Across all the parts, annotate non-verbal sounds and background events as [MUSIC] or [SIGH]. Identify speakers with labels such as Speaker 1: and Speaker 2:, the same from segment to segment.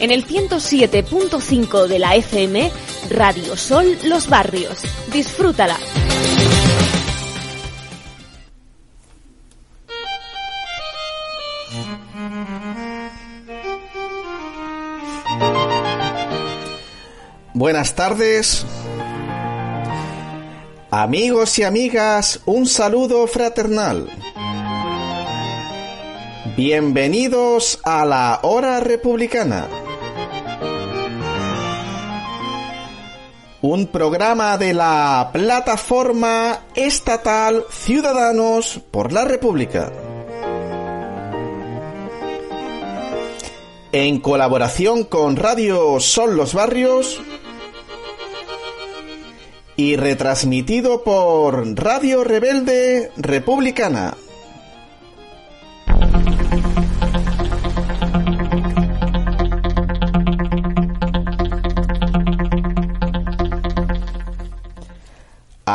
Speaker 1: En el 107.5 de la FM, Radio Sol Los Barrios. Disfrútala.
Speaker 2: Buenas tardes. Amigos y amigas, un saludo fraternal. Bienvenidos a la Hora Republicana. Un programa de la plataforma estatal Ciudadanos por la República. En colaboración con Radio Sol Los Barrios y retransmitido por Radio Rebelde Republicana.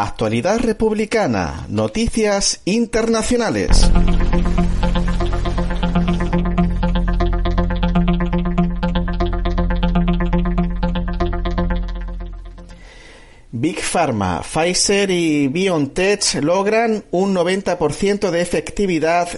Speaker 2: Actualidad republicana, noticias internacionales. Big Pharma, Pfizer y BioNTech logran un 90% de efectividad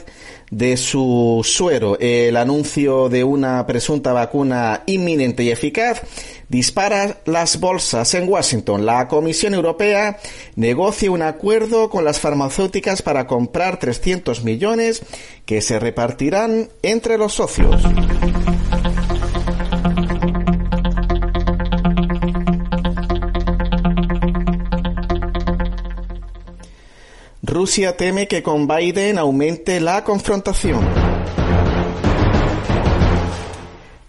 Speaker 2: de su suero. El anuncio de una presunta vacuna inminente y eficaz dispara las bolsas en Washington. La Comisión Europea negocia un acuerdo con las farmacéuticas para comprar 300 millones que se repartirán entre los socios. Rusia teme que con Biden aumente la confrontación.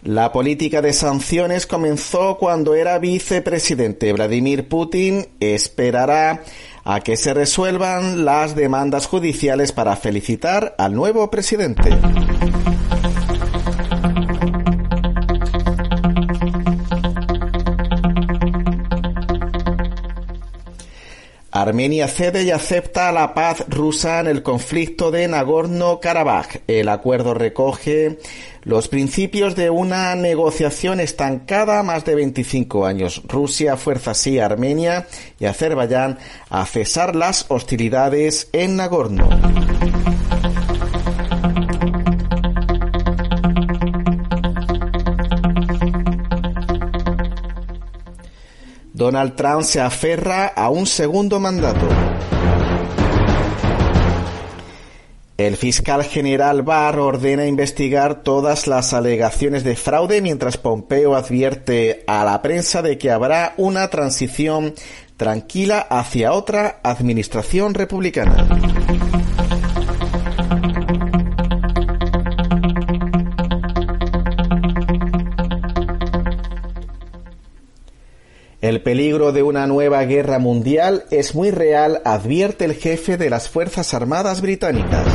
Speaker 2: La política de sanciones comenzó cuando era vicepresidente. Vladimir Putin esperará a que se resuelvan las demandas judiciales para felicitar al nuevo presidente. Armenia cede y acepta la paz rusa en el conflicto de Nagorno-Karabaj. El acuerdo recoge los principios de una negociación estancada más de 25 años. Rusia fuerza así a Armenia y Azerbaiyán a cesar las hostilidades en Nagorno. Donald Trump se aferra a un segundo mandato. El fiscal general Barr ordena investigar todas las alegaciones de fraude mientras Pompeo advierte a la prensa de que habrá una transición tranquila hacia otra administración republicana. El peligro de una nueva guerra mundial es muy real, advierte el jefe de las Fuerzas Armadas británicas.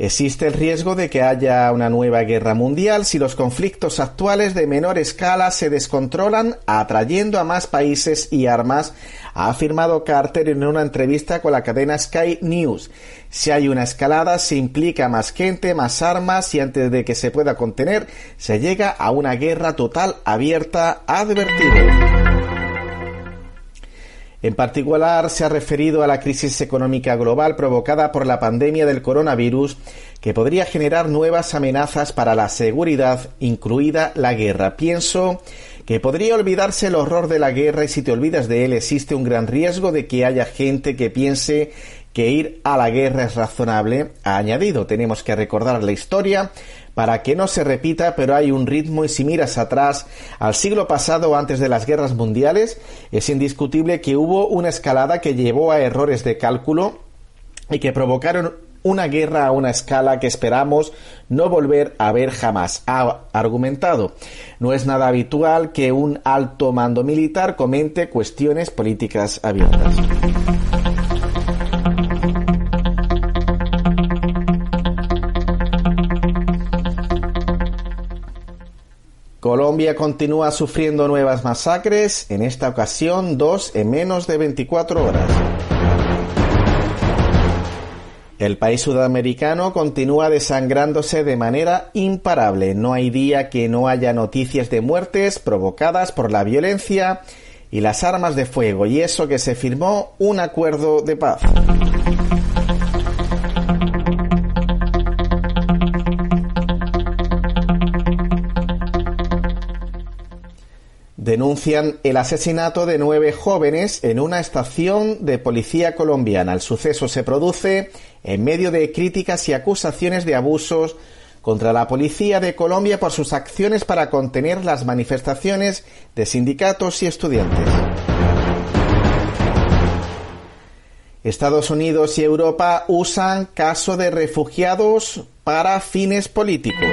Speaker 2: Existe el riesgo de que haya una nueva guerra mundial si los conflictos actuales de menor escala se descontrolan, atrayendo a más países y armas, ha afirmado Carter en una entrevista con la cadena Sky News. Si hay una escalada, se implica más gente, más armas y antes de que se pueda contener, se llega a una guerra total abierta, advertido. En particular, se ha referido a la crisis económica global provocada por la pandemia del coronavirus, que podría generar nuevas amenazas para la seguridad, incluida la guerra. Pienso que podría olvidarse el horror de la guerra y si te olvidas de él existe un gran riesgo de que haya gente que piense que ir a la guerra es razonable. Ha añadido, tenemos que recordar la historia para que no se repita, pero hay un ritmo y si miras atrás al siglo pasado antes de las guerras mundiales, es indiscutible que hubo una escalada que llevó a errores de cálculo y que provocaron una guerra a una escala que esperamos no volver a ver jamás, ha argumentado. No es nada habitual que un alto mando militar comente cuestiones políticas abiertas. Colombia continúa sufriendo nuevas masacres, en esta ocasión dos en menos de 24 horas. El país sudamericano continúa desangrándose de manera imparable. No hay día que no haya noticias de muertes provocadas por la violencia y las armas de fuego, y eso que se firmó un acuerdo de paz. Denuncian el asesinato de nueve jóvenes en una estación de policía colombiana. El suceso se produce en medio de críticas y acusaciones de abusos contra la policía de Colombia por sus acciones para contener las manifestaciones de sindicatos y estudiantes. Estados Unidos y Europa usan caso de refugiados para fines políticos.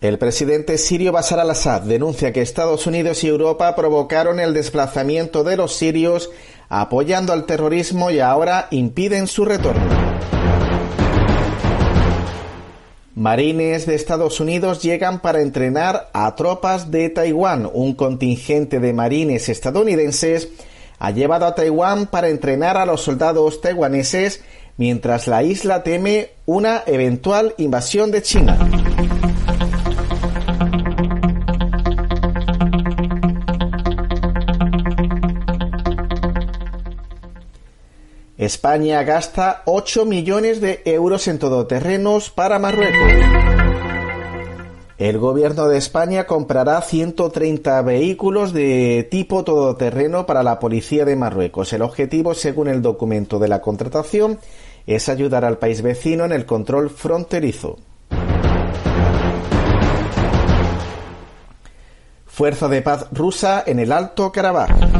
Speaker 2: El presidente sirio Bashar al-Assad denuncia que Estados Unidos y Europa provocaron el desplazamiento de los sirios apoyando al terrorismo y ahora impiden su retorno. Marines de Estados Unidos llegan para entrenar a tropas de Taiwán. Un contingente de marines estadounidenses ha llevado a Taiwán para entrenar a los soldados taiwaneses mientras la isla teme una eventual invasión de China. España gasta 8 millones de euros en todoterrenos para Marruecos. El gobierno de España comprará 130 vehículos de tipo todoterreno para la policía de Marruecos. El objetivo, según el documento de la contratación, es ayudar al país vecino en el control fronterizo. Fuerza de paz rusa en el Alto Karabaj.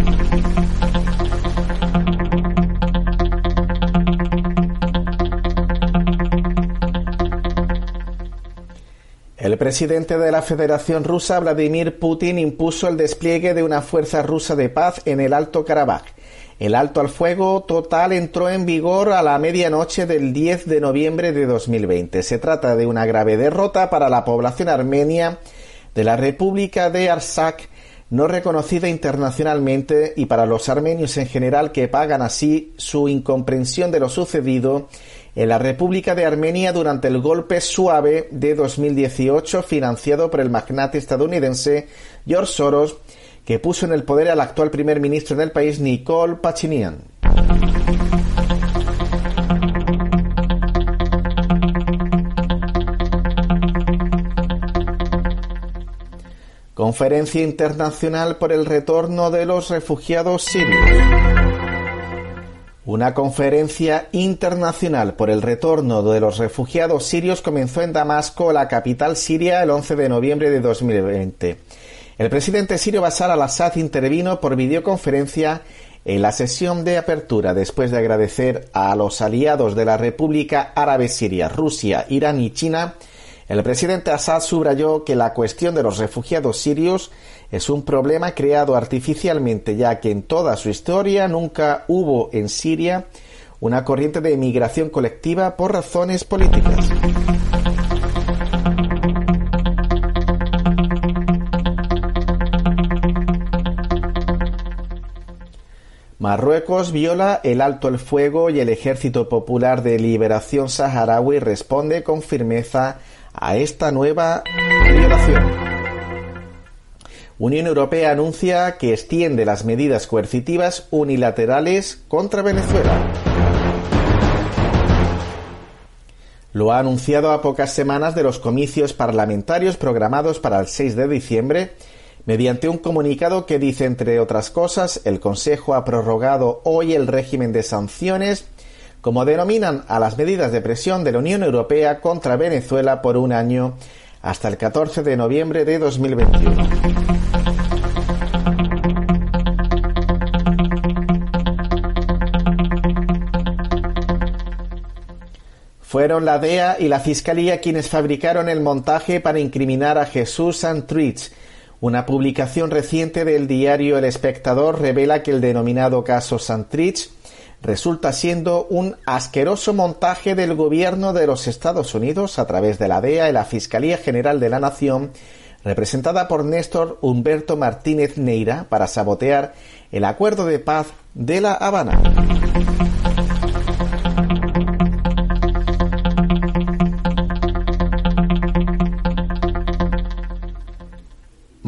Speaker 2: El presidente de la Federación Rusa, Vladimir Putin, impuso el despliegue de una fuerza rusa de paz en el Alto Karabaj. El alto al fuego total entró en vigor a la medianoche del 10 de noviembre de 2020. Se trata de una grave derrota para la población armenia de la República de Arsak, no reconocida internacionalmente, y para los armenios en general que pagan así su incomprensión de lo sucedido en la República de Armenia durante el golpe suave de 2018 financiado por el magnate estadounidense George Soros, que puso en el poder al actual primer ministro del país, Nicole Pachinian. Conferencia Internacional por el Retorno de los Refugiados Sirios. Una conferencia internacional por el retorno de los refugiados sirios comenzó en Damasco, la capital siria, el 11 de noviembre de 2020. El presidente sirio Bashar al-Assad intervino por videoconferencia en la sesión de apertura después de agradecer a los aliados de la República Árabe Siria, Rusia, Irán y China. El presidente Assad subrayó que la cuestión de los refugiados sirios es un problema creado artificialmente, ya que en toda su historia nunca hubo en Siria una corriente de emigración colectiva por razones políticas. Marruecos viola el alto el fuego y el Ejército Popular de Liberación Saharaui responde con firmeza a esta nueva violación. Unión Europea anuncia que extiende las medidas coercitivas unilaterales contra Venezuela. Lo ha anunciado a pocas semanas de los comicios parlamentarios programados para el 6 de diciembre, mediante un comunicado que dice, entre otras cosas, el Consejo ha prorrogado hoy el régimen de sanciones, como denominan a las medidas de presión de la Unión Europea contra Venezuela por un año hasta el 14 de noviembre de 2021. Fueron la DEA y la Fiscalía quienes fabricaron el montaje para incriminar a Jesús Santrich. Una publicación reciente del diario El Espectador revela que el denominado caso Santrich resulta siendo un asqueroso montaje del gobierno de los Estados Unidos a través de la DEA y la Fiscalía General de la Nación, representada por Néstor Humberto Martínez Neira, para sabotear el acuerdo de paz de La Habana.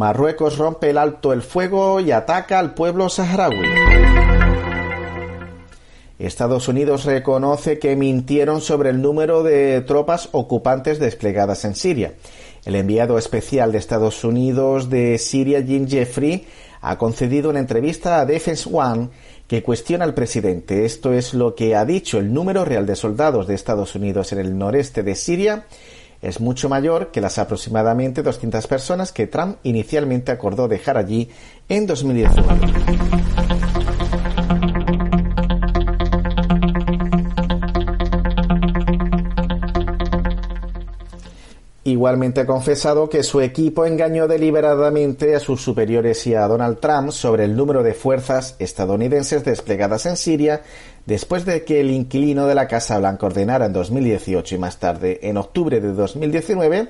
Speaker 2: Marruecos rompe el alto el fuego y ataca al pueblo saharaui. Estados Unidos reconoce que mintieron sobre el número de tropas ocupantes desplegadas en Siria. El enviado especial de Estados Unidos de Siria, Jim Jeffrey, ha concedido una entrevista a Defense One que cuestiona al presidente. Esto es lo que ha dicho. El número real de soldados de Estados Unidos en el noreste de Siria es mucho mayor que las aproximadamente 200 personas que Trump inicialmente acordó dejar allí en 2019. Igualmente ha confesado que su equipo engañó deliberadamente a sus superiores y a Donald Trump sobre el número de fuerzas estadounidenses desplegadas en Siria después de que el inquilino de la Casa Blanca ordenara en 2018 y más tarde, en octubre de 2019,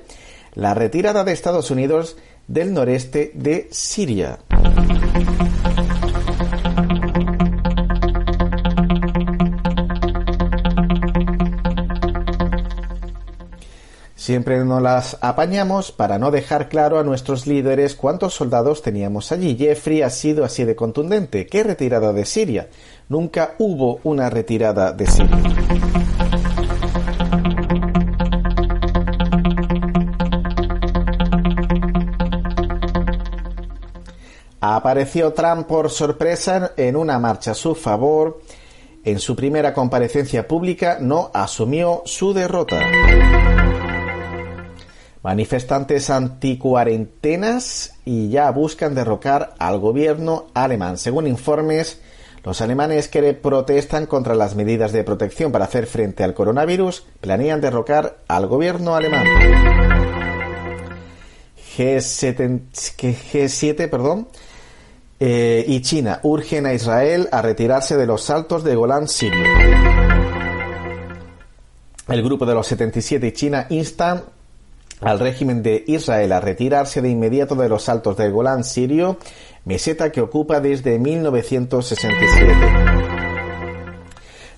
Speaker 2: la retirada de Estados Unidos del noreste de Siria. Siempre nos las apañamos para no dejar claro a nuestros líderes cuántos soldados teníamos allí. Jeffrey ha sido así de contundente. ¿Qué retirada de Siria? Nunca hubo una retirada de Siria. Apareció Trump por sorpresa en una marcha a su favor. En su primera comparecencia pública no asumió su derrota. Manifestantes anticuarentenas y ya buscan derrocar al gobierno alemán. Según informes, los alemanes que protestan contra las medidas de protección para hacer frente al coronavirus planean derrocar al gobierno alemán. G7, G7 perdón, eh, y China urgen a Israel a retirarse de los saltos de Golán sirio. El grupo de los 77 y China instan al régimen de Israel a retirarse de inmediato de los altos del Golán sirio, meseta que ocupa desde 1967.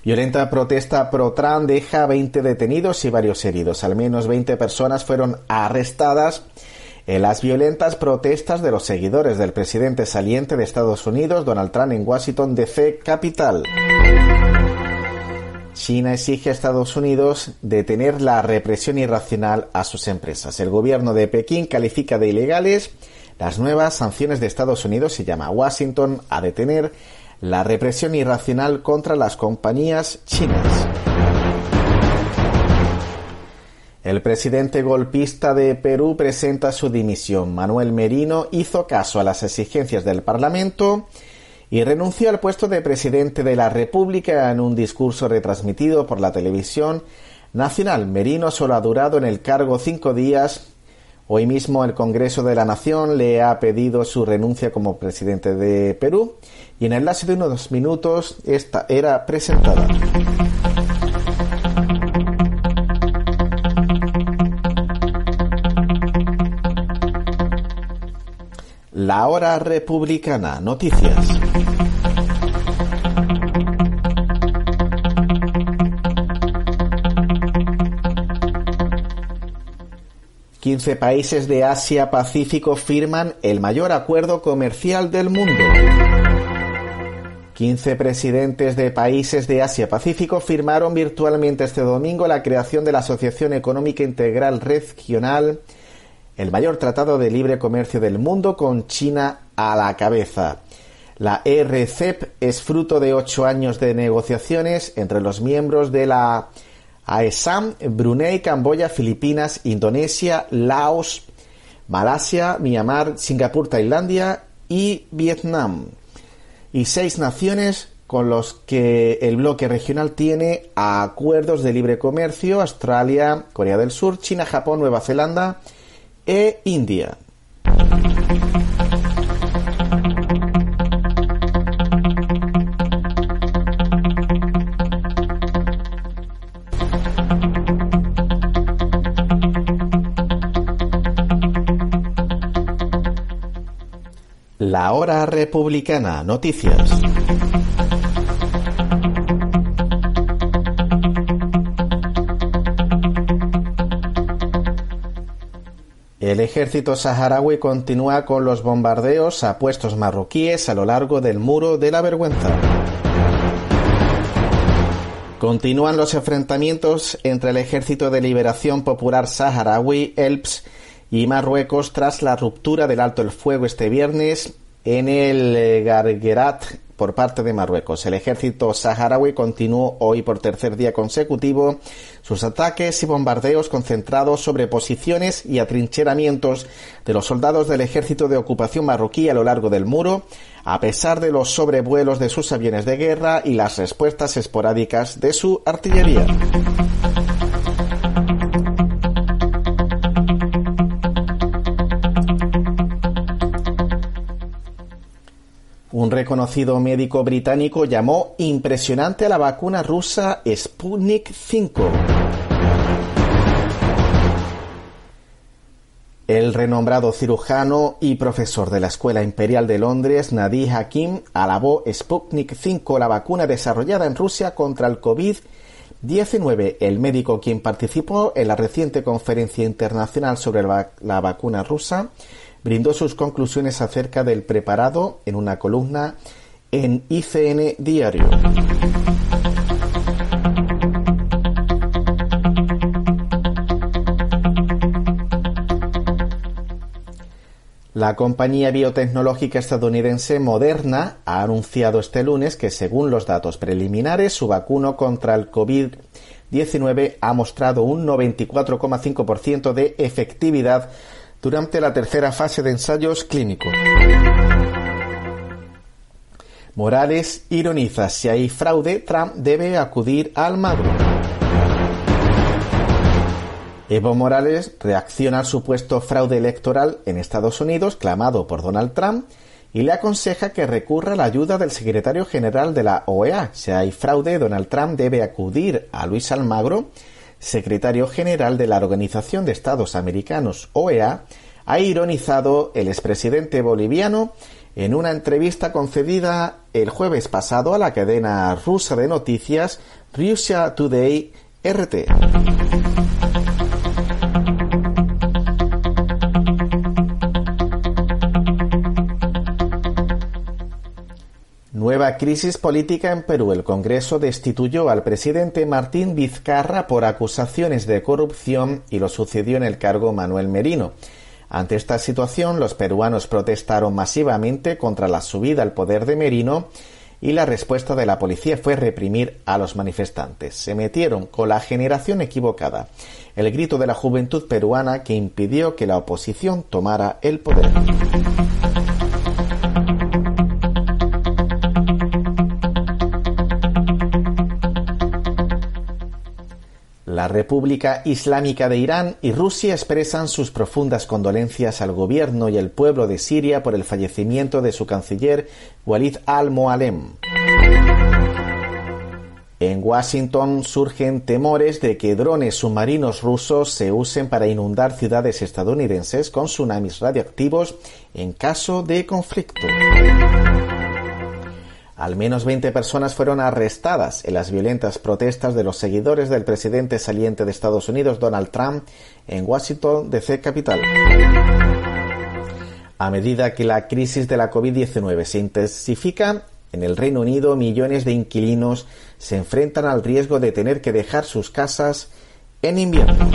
Speaker 2: Violenta protesta pro-Trump deja 20 detenidos y varios heridos. Al menos 20 personas fueron arrestadas en las violentas protestas de los seguidores del presidente saliente de Estados Unidos, Donald Trump, en Washington, D.C., capital. China exige a Estados Unidos detener la represión irracional a sus empresas. El gobierno de Pekín califica de ilegales las nuevas sanciones de Estados Unidos y llama a Washington a detener la represión irracional contra las compañías chinas. El presidente golpista de Perú presenta su dimisión. Manuel Merino hizo caso a las exigencias del Parlamento y renunció al puesto de presidente de la República en un discurso retransmitido por la televisión nacional. Merino solo ha durado en el cargo cinco días. Hoy mismo el Congreso de la Nación le ha pedido su renuncia como presidente de Perú y en el lapso de unos minutos esta era presentada. La hora republicana. Noticias. 15 países de Asia-Pacífico firman el mayor acuerdo comercial del mundo. 15 presidentes de países de Asia-Pacífico firmaron virtualmente este domingo la creación de la Asociación Económica Integral Regional, el mayor tratado de libre comercio del mundo con China a la cabeza. La RCEP es fruto de ocho años de negociaciones entre los miembros de la AESAM, Brunei, Camboya, Filipinas, Indonesia, Laos, Malasia, Myanmar, Singapur, Tailandia y Vietnam. Y seis naciones con los que el bloque regional tiene acuerdos de libre comercio, Australia, Corea del Sur, China, Japón, Nueva Zelanda e India. La hora republicana. Noticias. El ejército saharaui continúa con los bombardeos a puestos marroquíes a lo largo del muro de la vergüenza. Continúan los enfrentamientos entre el Ejército de Liberación Popular Saharaui, ELPS, y Marruecos tras la ruptura del alto el fuego este viernes en el Gargerat por parte de Marruecos. El ejército saharaui continuó hoy por tercer día consecutivo sus ataques y bombardeos concentrados sobre posiciones y atrincheramientos de los soldados del ejército de ocupación marroquí a lo largo del muro, a pesar de los sobrevuelos de sus aviones de guerra y las respuestas esporádicas de su artillería. Un reconocido médico británico llamó impresionante a la vacuna rusa Sputnik 5. El renombrado cirujano y profesor de la Escuela Imperial de Londres, Nadir Hakim, alabó Sputnik 5, la vacuna desarrollada en Rusia contra el COVID-19. El médico quien participó en la reciente conferencia internacional sobre la vacuna rusa brindó sus conclusiones acerca del preparado en una columna en ICN Diario. La compañía biotecnológica estadounidense Moderna ha anunciado este lunes que, según los datos preliminares, su vacuno contra el COVID-19 ha mostrado un 94,5% de efectividad durante la tercera fase de ensayos clínicos. Morales ironiza, si hay fraude, Trump debe acudir al magro. Evo Morales reacciona al supuesto fraude electoral en Estados Unidos clamado por Donald Trump y le aconseja que recurra a la ayuda del secretario general de la OEA. Si hay fraude, Donald Trump debe acudir a Luis Almagro secretario general de la Organización de Estados Americanos, OEA, ha ironizado el expresidente boliviano en una entrevista concedida el jueves pasado a la cadena rusa de noticias Russia Today RT. Nueva crisis política en Perú. El Congreso destituyó al presidente Martín Vizcarra por acusaciones de corrupción y lo sucedió en el cargo Manuel Merino. Ante esta situación, los peruanos protestaron masivamente contra la subida al poder de Merino y la respuesta de la policía fue reprimir a los manifestantes. Se metieron con la generación equivocada, el grito de la juventud peruana que impidió que la oposición tomara el poder. La República Islámica de Irán y Rusia expresan sus profundas condolencias al gobierno y al pueblo de Siria por el fallecimiento de su canciller Walid al-Mualem. En Washington surgen temores de que drones submarinos rusos se usen para inundar ciudades estadounidenses con tsunamis radioactivos en caso de conflicto. Al menos 20 personas fueron arrestadas en las violentas protestas de los seguidores del presidente saliente de Estados Unidos, Donald Trump, en Washington, D.C. capital. A medida que la crisis de la COVID-19 se intensifica, en el Reino Unido millones de inquilinos se enfrentan al riesgo de tener que dejar sus casas en invierno.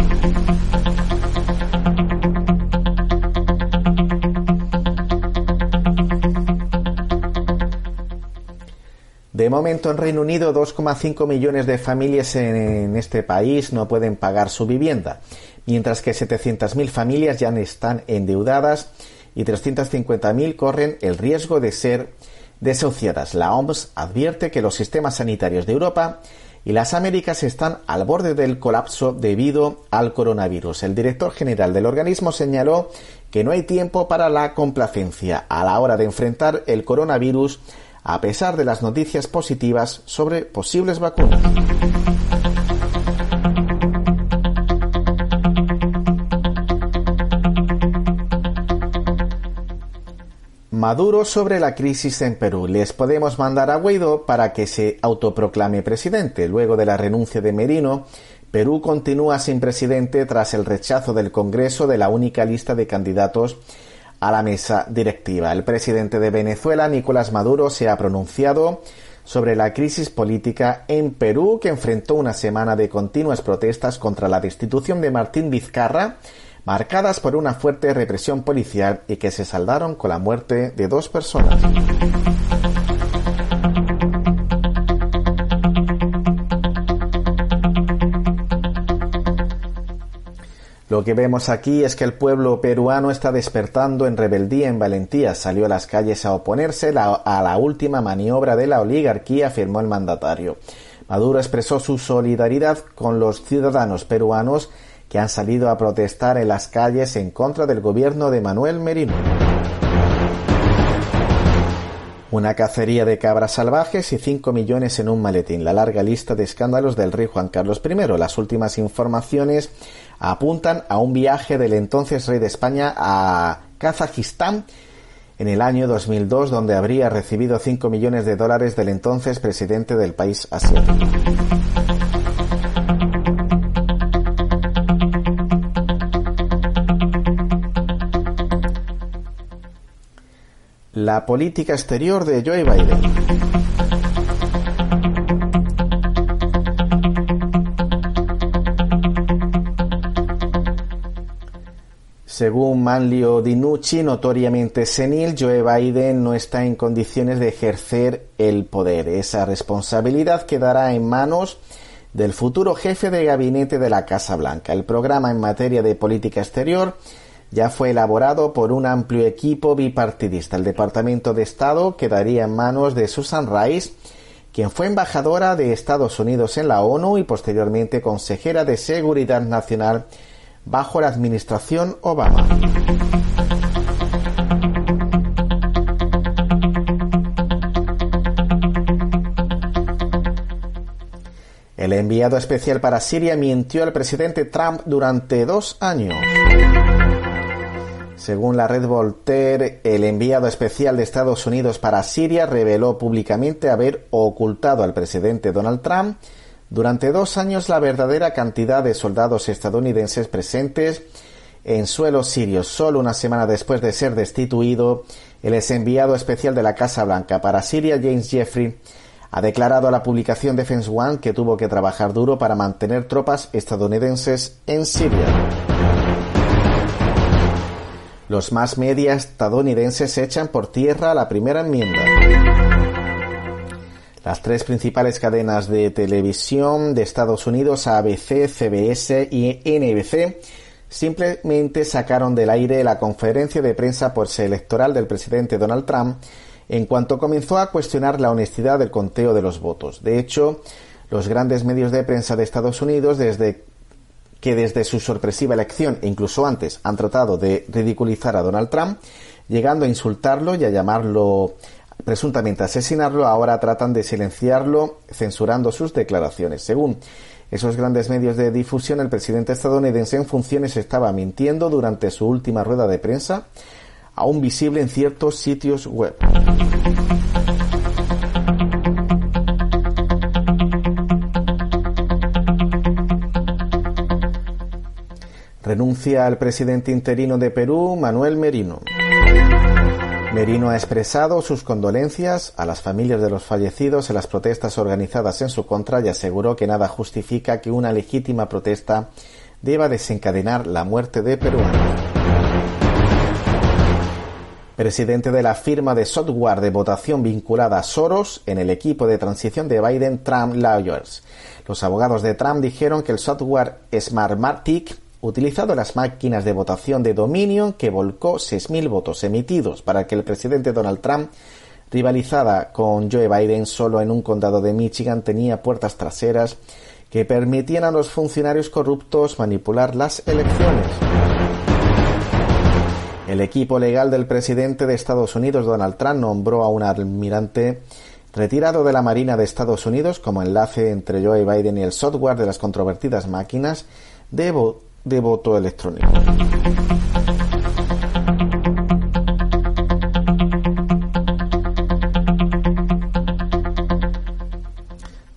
Speaker 2: Momento en Reino Unido 2,5 millones de familias en, este país no pueden pagar su vivienda, mientras que 700.000 familias ya están endeudadas y 350.000 corren el riesgo de ser desahuciadas. La OMS advierte que los sistemas sanitarios de Europa y las Américas están al borde del colapso debido al coronavirus. El director general del organismo señaló que no hay tiempo para la complacencia a la hora de enfrentar el coronavirus a pesar de las noticias positivas sobre posibles vacunas. Maduro sobre la crisis en Perú. Les podemos mandar a Guaidó para que se autoproclame presidente. Luego de la renuncia de Merino, Perú continúa sin presidente tras el rechazo del Congreso de la única lista de candidatos a la mesa directiva. El presidente de Venezuela, Nicolás Maduro, se ha pronunciado sobre la crisis política en Perú, que enfrentó una semana de continuas protestas contra la destitución de Martín Vizcarra, marcadas por una fuerte represión policial y que se saldaron con la muerte de dos personas. Lo que vemos aquí es que el pueblo peruano está despertando en rebeldía, en valentía. Salió a las calles a oponerse a la última maniobra de la oligarquía, afirmó el mandatario. Maduro expresó su solidaridad con los ciudadanos peruanos que han salido a protestar en las calles en contra del gobierno de Manuel Merino. Una cacería de cabras salvajes y 5 millones en un maletín. La larga lista de escándalos del rey Juan Carlos I. Las últimas informaciones apuntan a un viaje del entonces rey de España a Kazajistán en el año 2002, donde habría recibido 5 millones de dólares del entonces presidente del país asiático. La política exterior de Joe Biden. Según Manlio Dinucci, notoriamente senil, Joe Biden no está en condiciones de ejercer el poder. Esa responsabilidad quedará en manos del futuro jefe de gabinete de la Casa Blanca. El programa en materia de política exterior ya fue elaborado por un amplio equipo bipartidista. El Departamento de Estado quedaría en manos de Susan Rice, quien fue embajadora de Estados Unidos en la ONU y posteriormente consejera de Seguridad Nacional bajo la administración Obama. El enviado especial para Siria mintió al presidente Trump durante dos años. Según la red Voltaire, el enviado especial de Estados Unidos para Siria reveló públicamente haber ocultado al presidente Donald Trump durante dos años la verdadera cantidad de soldados estadounidenses presentes en suelo sirio. Solo una semana después de ser destituido, el ex enviado especial de la Casa Blanca para Siria, James Jeffrey, ha declarado a la publicación Defense One que tuvo que trabajar duro para mantener tropas estadounidenses en Siria. Los más media estadounidenses echan por tierra la primera enmienda. Las tres principales cadenas de televisión de Estados Unidos, ABC, CBS y NBC, simplemente sacaron del aire la conferencia de prensa electoral del presidente Donald Trump en cuanto comenzó a cuestionar la honestidad del conteo de los votos. De hecho, los grandes medios de prensa de Estados Unidos, desde que desde su sorpresiva elección e incluso antes han tratado de ridiculizar a Donald Trump, llegando a insultarlo y a llamarlo presuntamente asesinarlo, ahora tratan de silenciarlo censurando sus declaraciones. Según esos grandes medios de difusión, el presidente estadounidense en funciones estaba mintiendo durante su última rueda de prensa, aún visible en ciertos sitios web. Renuncia al presidente interino de Perú, Manuel Merino. Merino ha expresado sus condolencias a las familias de los fallecidos en las protestas organizadas en su contra y aseguró que nada justifica que una legítima protesta deba desencadenar la muerte de peruanos. Presidente de la firma de software de votación vinculada a Soros en el equipo de transición de Biden Trump Lawyers. Los abogados de Trump dijeron que el software Smartmatic utilizado las máquinas de votación de Dominion que volcó 6.000 votos emitidos para que el presidente Donald Trump rivalizada con Joe Biden solo en un condado de Michigan tenía puertas traseras que permitían a los funcionarios corruptos manipular las elecciones. El equipo legal del presidente de Estados Unidos, Donald Trump, nombró a un almirante retirado de la Marina de Estados Unidos como enlace entre Joe Biden y el software de las controvertidas máquinas de, de voto electrónico.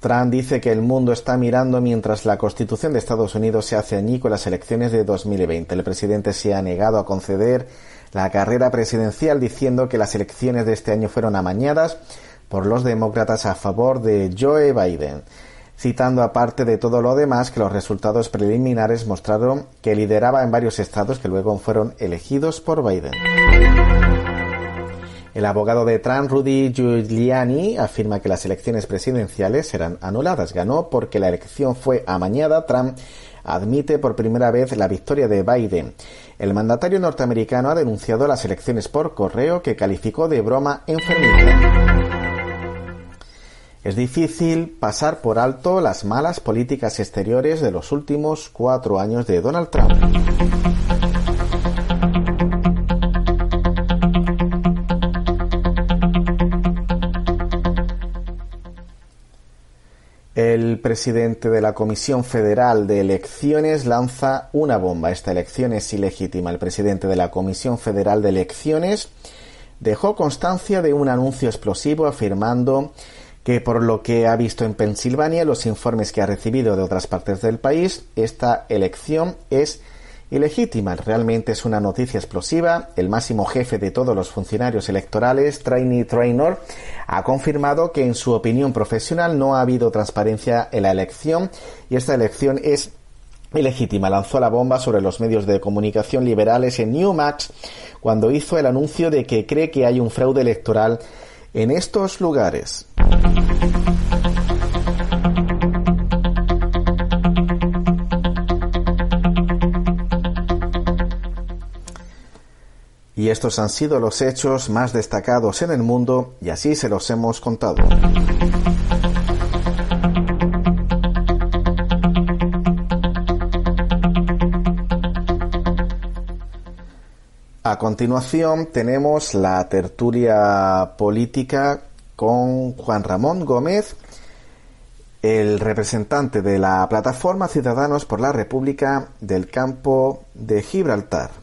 Speaker 2: Trump dice que el mundo está mirando mientras la Constitución de Estados Unidos se hace añico en las elecciones de 2020. El presidente se ha negado a conceder la carrera presidencial diciendo que las elecciones de este año fueron amañadas por los demócratas a favor de Joe Biden, citando aparte de todo lo demás que los resultados preliminares mostraron que lideraba en varios estados que luego fueron elegidos por Biden. El abogado de Trump, Rudy Giuliani, afirma que las elecciones presidenciales serán anuladas. Ganó porque la elección fue amañada. Trump admite por primera vez la victoria de Biden. El mandatario norteamericano ha denunciado las elecciones por correo que calificó de broma enfermiza. Es difícil pasar por alto las malas políticas exteriores de los últimos cuatro años de Donald Trump. El presidente de la Comisión Federal de Elecciones lanza una bomba. Esta elección es ilegítima. El presidente de la Comisión Federal de Elecciones dejó constancia de un anuncio explosivo afirmando que por lo que ha visto en Pensilvania, los informes que ha recibido de otras partes del país, esta elección es ilegítima. Realmente es una noticia explosiva. El máximo jefe de todos los funcionarios electorales, Trainee Trainor, ha confirmado que en su opinión profesional no ha habido transparencia en la elección y esta elección es ilegítima. Lanzó la bomba sobre los medios de comunicación liberales en Newmax cuando hizo el anuncio de que cree que hay un fraude electoral en estos lugares. Y estos han sido los hechos más destacados en el mundo y así se los hemos contado. A continuación tenemos la tertulia política con Juan Ramón Gómez, el representante de la plataforma Ciudadanos por la República del Campo de Gibraltar.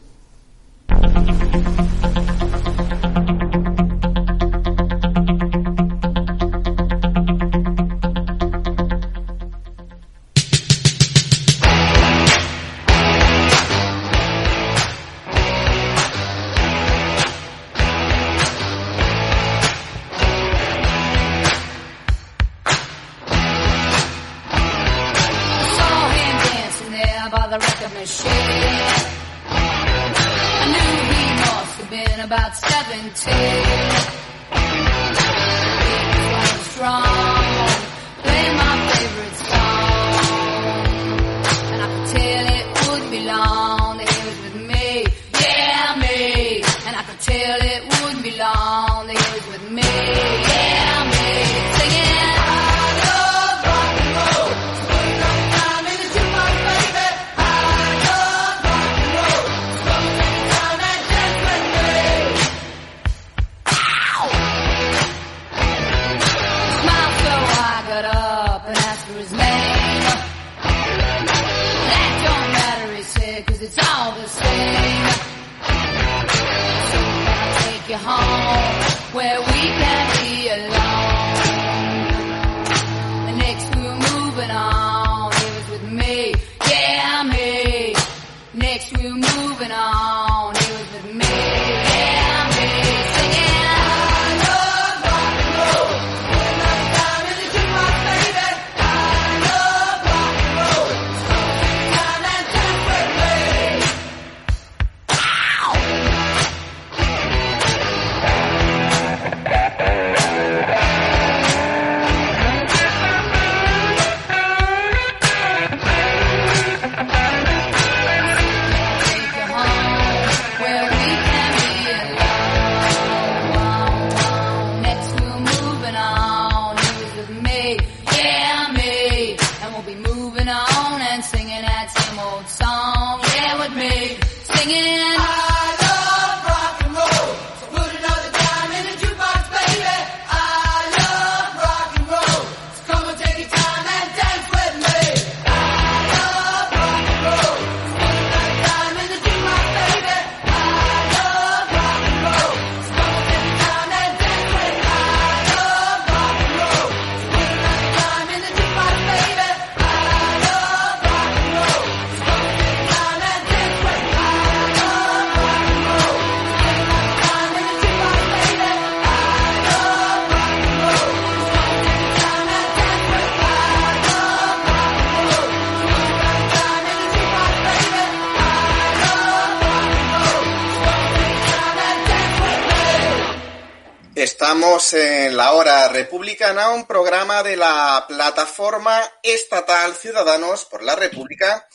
Speaker 2: Entramos en la hora republicana, un programa de la plataforma estatal Ciudadanos por la República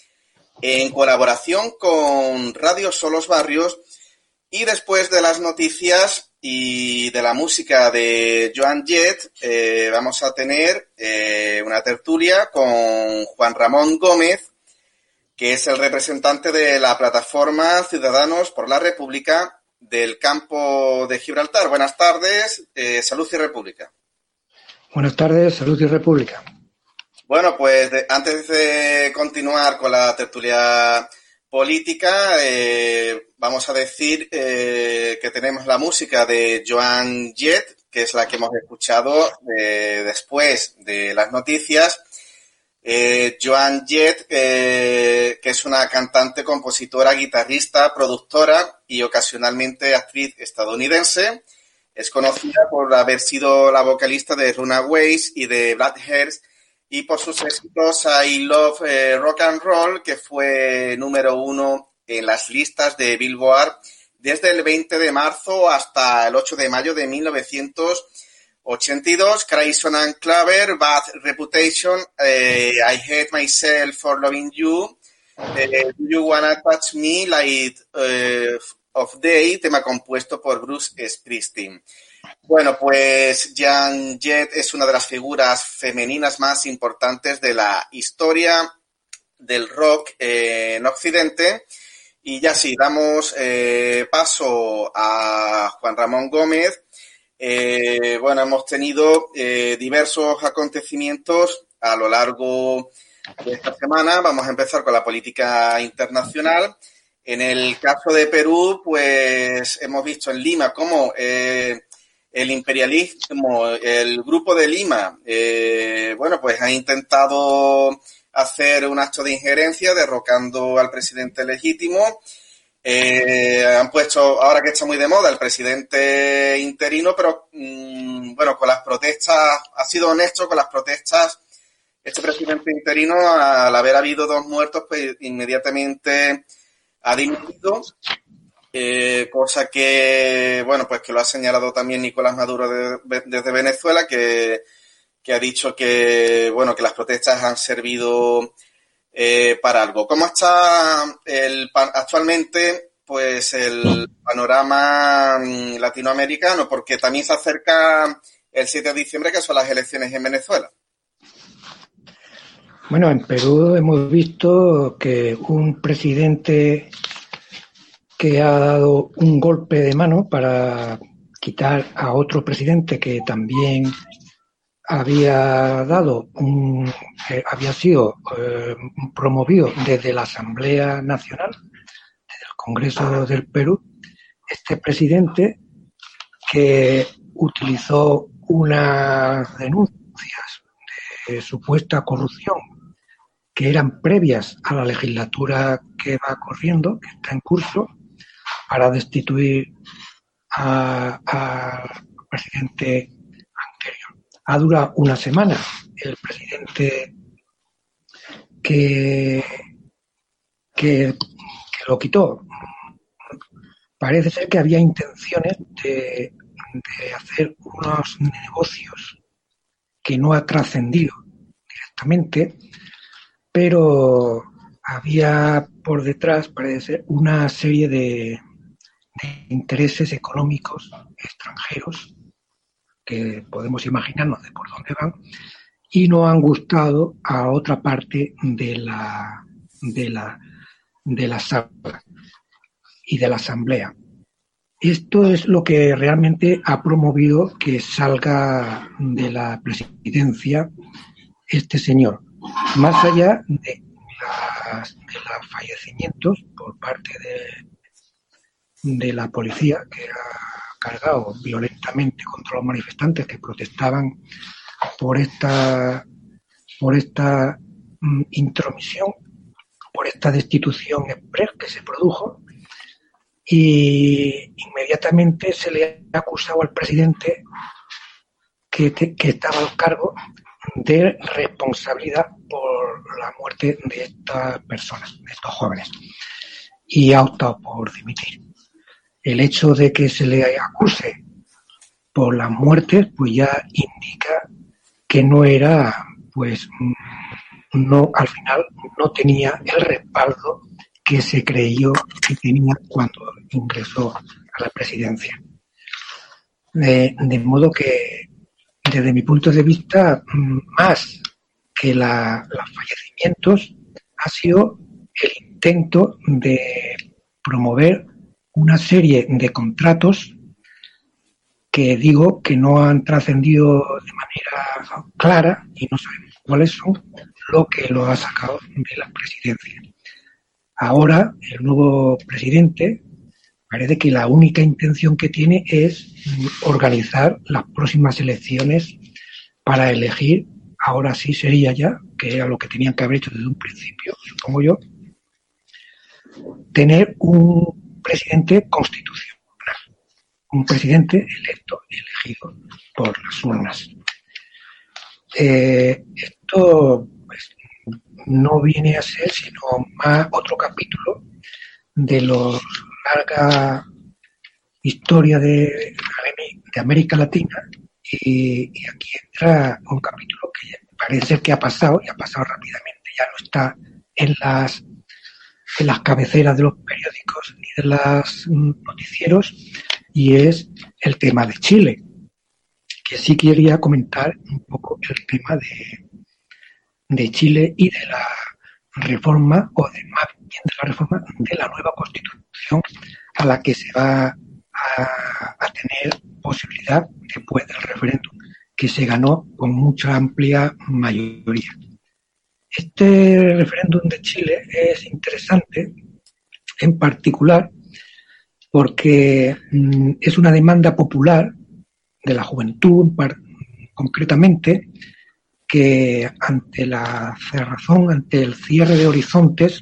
Speaker 2: en colaboración con Radio Solos Barrios. Y después de las noticias y de la música de Joan Jett, eh, vamos a tener eh, una tertulia con Juan Ramón Gómez, que es el representante de la plataforma Ciudadanos por la República del campo de Gibraltar. Buenas tardes, eh, Salud y República.
Speaker 3: Buenas tardes, Salud y República.
Speaker 2: Bueno, pues antes de continuar con la tertulia política, eh, vamos a decir eh, que tenemos la música de Joan Jett, que es la que hemos escuchado después de las noticias. Eh, Joan Jett, que es una cantante, compositora, guitarrista, productora y ocasionalmente actriz estadounidense. Es conocida por haber sido la vocalista de Runaways y de Black y por sus éxitos I Love eh, Rock and Roll, que fue número uno en las listas de Billboard desde el 20 de marzo hasta el 8 de mayo de 1900. 82, Crayon and Claver, Bad Reputation, eh, I Hate Myself for Loving You, eh, Do You Wanna Touch Me, Light eh, of Day, tema compuesto por Bruce Springsteen. Bueno, pues Jan Jett es una de las figuras femeninas más importantes de la historia del rock en Occidente. Y ya sí, damos paso a Juan Ramón Gómez, eh, bueno, hemos tenido eh, diversos acontecimientos a lo largo de esta semana. Vamos a empezar con la política internacional. En el caso de Perú, pues hemos visto en Lima cómo eh, el imperialismo, el grupo de Lima, bueno, pues ha intentado hacer un acto de injerencia derrocando al presidente legítimo eh, han puesto, ahora que está muy de moda, el presidente interino, pero mm, bueno, con las protestas, ha sido honesto con las protestas. Este presidente interino, al haber habido dos muertos, pues inmediatamente ha dimitido, eh, cosa que, bueno, pues que lo ha señalado también Nicolás Maduro desde Venezuela, que, que ha dicho que, bueno, que las protestas han servido eh, para algo. ¿Cómo está el, actualmente pues el panorama mm, latinoamericano? Porque también se acerca el 7 de diciembre, que son las elecciones en Venezuela.
Speaker 3: Bueno, en Perú hemos visto que un presidente que ha dado un golpe de mano para quitar a otro presidente que también había dado un, eh, había sido eh, promovido desde la Asamblea Nacional, desde el Congreso del Perú, este presidente que utilizó unas denuncias de supuesta corrupción que eran previas a la legislatura que va corriendo, que está en curso, para destituir al presidente ha durado una semana. El presidente que, que, lo quitó parece ser que había intenciones de, de hacer unos negocios que no ha trascendido directamente, pero había por detrás, parece ser, una serie de, de intereses económicos extranjeros que podemos imaginarnos de por dónde van, y no han gustado a otra parte de la, de la, de la sala y de la asamblea. Esto es lo que realmente ha promovido que salga de la presidencia este señor. Más allá de, las, de los fallecimientos por parte de, de la policía, que era cargado violentamente contra los manifestantes que protestaban por esta, por esta mm, intromisión, por esta destitución express que se produjo, y inmediatamente se le ha acusado al presidente que, que estaba al cargo de responsabilidad por la muerte de estas personas, de estos jóvenes, y ha optado por dimitir el hecho de que se le acuse por las muertes, pues ya indica que no era, pues, no, al final no tenía el respaldo que se creyó que tenía cuando ingresó a la presidencia. De, modo que, desde mi punto de vista, más que los fallecimientos, ha sido el intento de promover una serie de contratos que digo que no han trascendido de manera clara y no sabemos cuáles son lo que lo ha sacado de la presidencia. Ahora, el nuevo presidente parece que la única intención que tiene es organizar las próximas elecciones para elegir, ahora sí sería ya, que era lo que tenían que haber hecho desde un principio, supongo yo, tener un presidente constitucional, un presidente electo, elegido por las urnas. Eh, esto pues, no viene a ser sino más otro capítulo de la larga historia de, América Latina y, y, aquí entra un capítulo que parece que ha pasado y ha pasado rápidamente, ya no está en las en las cabeceras de los periódicos ni de los noticieros y es el tema de Chile, que sí quería comentar un poco el tema de, de Chile y de la reforma, o de más bien de la reforma de la nueva constitución a la que se va a tener posibilidad después del referéndum que se ganó con mucha amplia mayoría. Este referéndum de Chile es interesante, en particular, porque mm, es una demanda popular de la juventud, concretamente, que ante la cerrazón, ante el cierre de horizontes,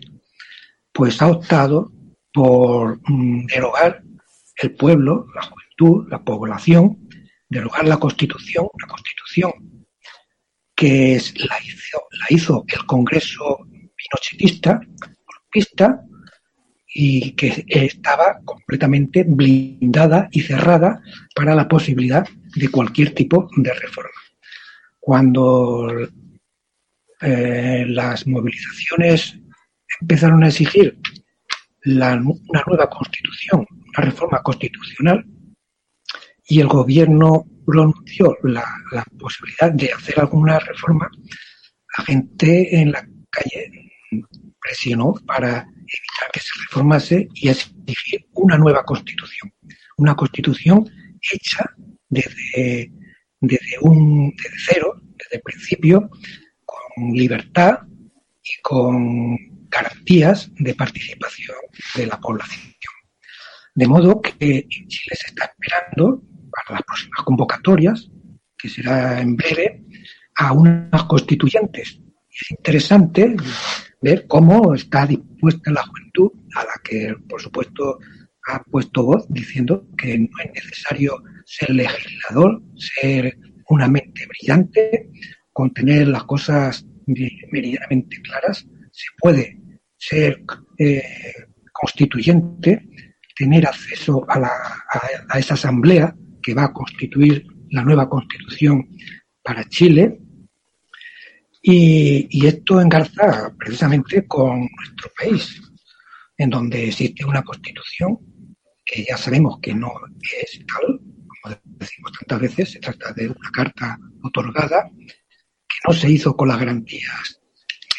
Speaker 3: pues ha optado por mm, derogar el pueblo, la juventud, la población, derogar la constitución, la constitución que la hizo, la hizo el Congreso pinochetista, y que estaba completamente blindada y cerrada para la posibilidad de cualquier tipo de reforma. Cuando eh, las movilizaciones empezaron a exigir una nueva constitución, una reforma constitucional, y el gobierno pronunció la, posibilidad de hacer alguna reforma, la gente en la calle presionó para evitar que se reformase y exigir una nueva constitución. Una constitución hecha desde, desde, un, desde cero, desde el principio, con libertad y con garantías de participación de la población. De modo que en Chile se está esperando para las próximas convocatorias, que será en breve, a unas constituyentes. es interesante ver cómo está dispuesta la juventud, a la que, por supuesto, ha puesto voz diciendo que no es necesario ser legislador, ser una mente brillante, con tener las cosas meridianamente claras. Se puede ser eh, constituyente, tener acceso a, la, a esa asamblea que va a constituir la nueva constitución para Chile. Y, esto engarza precisamente con nuestro país, en donde existe una constitución que ya sabemos que no es tal, como decimos tantas veces, se trata de una carta otorgada que no se hizo con las garantías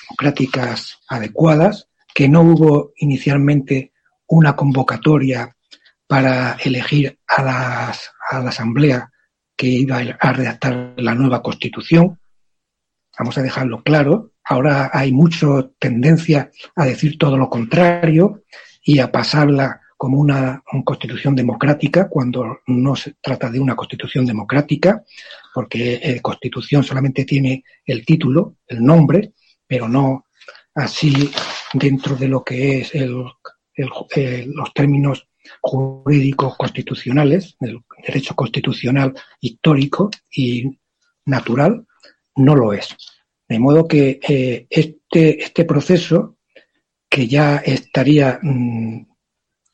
Speaker 3: democráticas adecuadas, que no hubo inicialmente una convocatoria para elegir a, las, a la Asamblea que iba a redactar la nueva Constitución. Vamos a dejarlo claro. Ahora hay mucha tendencia a decir todo lo contrario y a pasarla como una, constitución democrática cuando no se trata de una constitución democrática, porque eh, constitución solamente tiene el título, el nombre, pero no así dentro de lo que es el, eh, los términos jurídicos constitucionales, el derecho constitucional histórico y natural, no lo es. De modo que eh, este, este proceso, que ya estaría mm,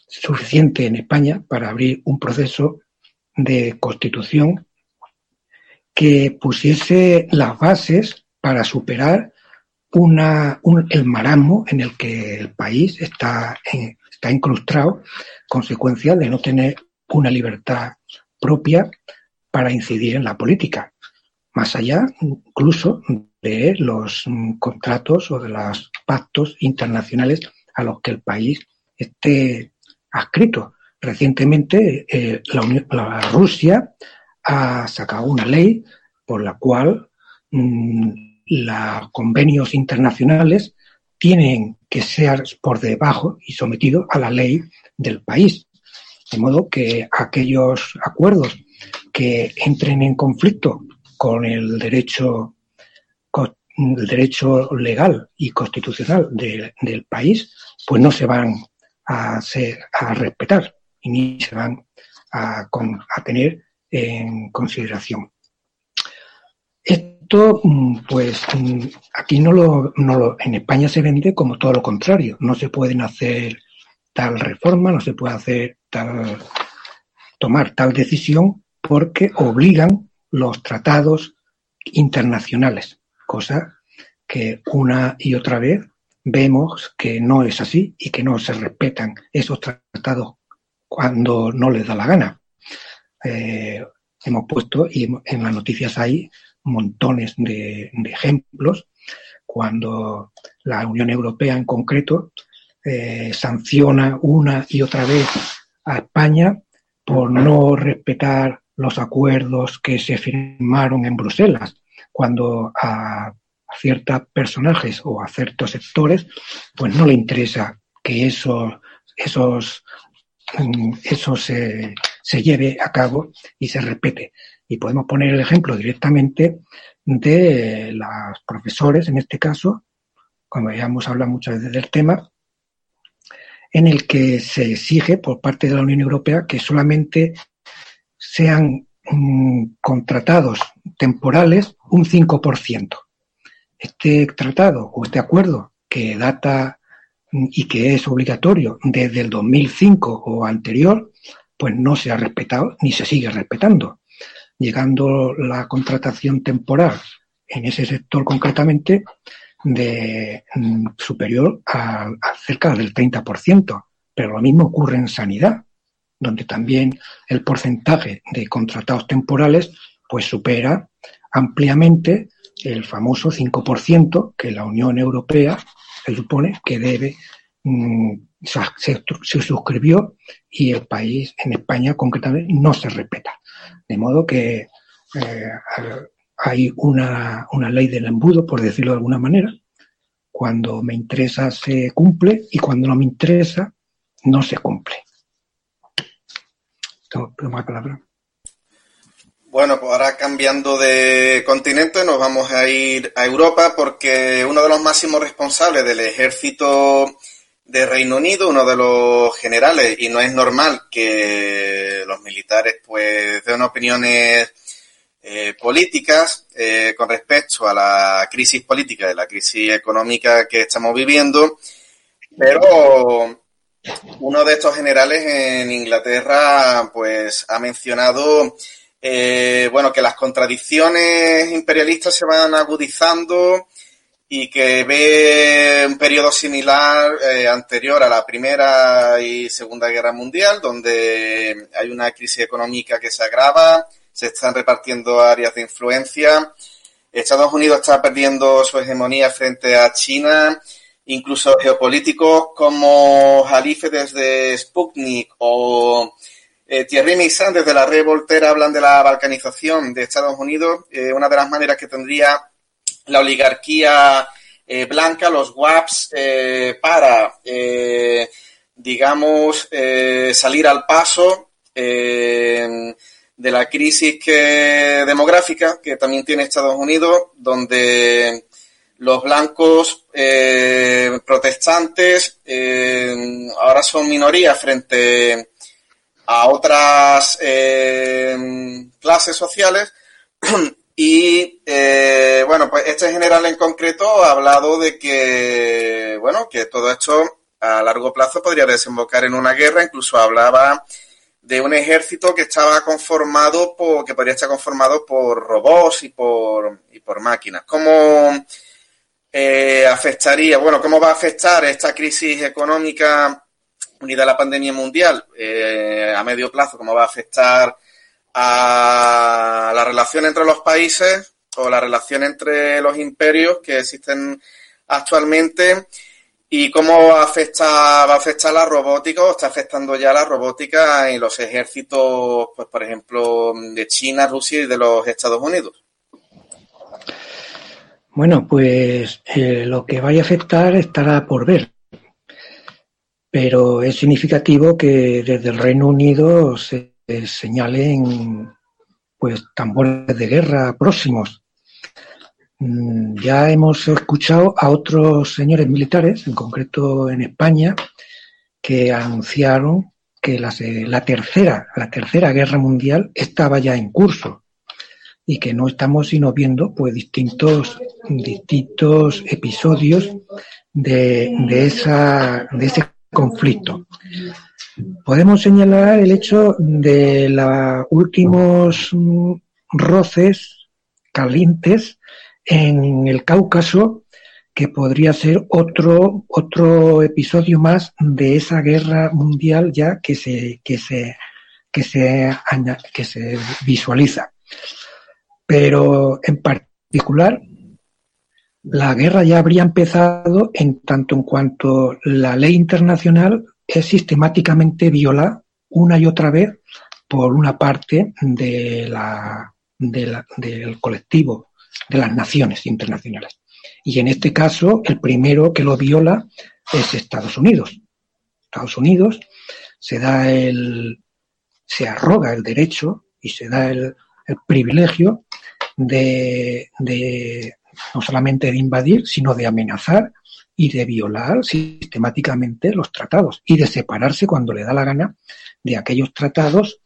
Speaker 3: suficiente en España para abrir un proceso de constitución que pusiese las bases para superar una, el marasmo en el que el país está, está incrustado, consecuencia de no tener una libertad propia para incidir en la política, más allá incluso de los contratos o de los pactos internacionales a los que el país esté adscrito. Recientemente eh, la, Rusia ha sacado una ley por la cual mm, los convenios internacionales tienen que ser por debajo y sometidos a la ley del país. De modo que aquellos acuerdos que entren en conflicto con el derecho, el derecho legal y constitucional del país, pues no se van a, respetar y ni se van a tener en consideración. Esto, mm, pues, mm, aquí no lo, no lo, en España se vende como todo lo contrario. No se pueden hacer tal reforma, no se puede hacer tal, tomar tal decisión porque obligan los tratados internacionales, cosa que una y otra vez vemos que no es así y que no se respetan esos tratados cuando no les da la gana. Eh, hemos puesto, y en las noticias hay montones de, ejemplos, cuando la Unión Europea en concreto eh, sanciona una y otra vez a España por no respetar los acuerdos que se firmaron en Bruselas, cuando a, ciertos personajes o a ciertos sectores, pues no le interesa que eso, esos, mm, eso se, se lleve a cabo y se respete. Y podemos poner el ejemplo directamente de los profesores, en este caso, como ya hemos hablado muchas veces del tema, en el que se exige por parte de la Unión Europea que solamente sean mm, contratados temporales un 5%. Este tratado o este acuerdo que data mm, y que es obligatorio desde el 2005 o anterior, pues no se ha respetado ni se sigue respetando, llegando la contratación temporal en ese sector concretamente de mm, superior a, cerca del 30%, pero lo mismo ocurre en sanidad, donde también el porcentaje de contratados temporales pues supera ampliamente el famoso 5% que la Unión Europea se supone que debe mm, se, suscribió y el país, en España concretamente, no se respeta. De modo que eh, hay una, una ley del embudo, por decirlo de alguna manera. Cuando me interesa se cumple y cuando no me interesa no se cumple.
Speaker 2: Palabra. Bueno, pues ahora cambiando de continente nos vamos a ir a Europa porque uno de los máximos responsables del ejército de Reino Unido, uno de los generales, y no es normal que los militares pues den opiniones eh, políticas eh, con respecto a la crisis política y la crisis económica que estamos viviendo, pero uno de estos generales en Inglaterra pues ha mencionado eh, bueno que las contradicciones imperialistas se van agudizando y que ve un periodo similar eh, anterior a la Primera y Segunda Guerra Mundial, donde hay una crisis económica que se agrava, se están repartiendo áreas de influencia, Estados Unidos está perdiendo su hegemonía frente a China, incluso geopolíticos como Jalife desde Sputnik o eh, Thierry Meissan desde la Red Voltaire hablan de la balcanización de Estados Unidos, eh, una de las maneras que tendría la oligarquía eh, blanca, los WAPs, eh, para, eh, digamos, salir al paso de la crisis demográfica que también tiene Estados Unidos, donde los blancos protestantes ahora son minoría frente a otras clases sociales [CLEARS THROAT] Y eh, bueno, pues este general en concreto ha hablado de que, bueno, que todo esto a largo plazo podría desembocar en una guerra, incluso hablaba
Speaker 4: de un ejército que estaba conformado por, que podría estar conformado por robots y por, y por máquinas. ¿Cómo eh, afectaría, bueno, cómo va a afectar esta crisis económica unida a la pandemia mundial eh, a medio plazo? ¿Cómo va a afectar a la relación entre los países o la relación entre los imperios que existen actualmente? ¿Y cómo afecta, va a afectar la robótica o está afectando ya la robótica en los ejércitos, pues por ejemplo, de China, Rusia y de los Estados Unidos?
Speaker 3: Bueno, pues eh, lo que vaya a afectar estará por ver. Pero es significativo que desde el Reino Unido se señalen pues tambores de guerra próximos Mm, ya hemos escuchado a otros señores militares, en concreto en España, que anunciaron que la, tercera, la tercera guerra mundial estaba ya en curso y que no estamos sino viendo pues distintos, distintos episodios de, de, esa, de ese conflicto. Podemos señalar el hecho de los últimos mm, roces calientes en el Cáucaso, que podría ser otro, otro episodio más de esa guerra mundial ya que se, que se, que se, que se visualiza. Pero en particular, la guerra ya habría empezado en tanto en cuanto la ley internacional es sistemáticamente violada una y otra vez por una parte de la, del colectivo de las naciones internacionales. Y en este caso, el primero que lo viola es Estados Unidos. Estados Unidos se da el, se arroga el derecho y se da el, privilegio de, de, no solamente de invadir, sino de amenazar y de violar sistemáticamente los tratados y de separarse cuando le da la gana de aquellos tratados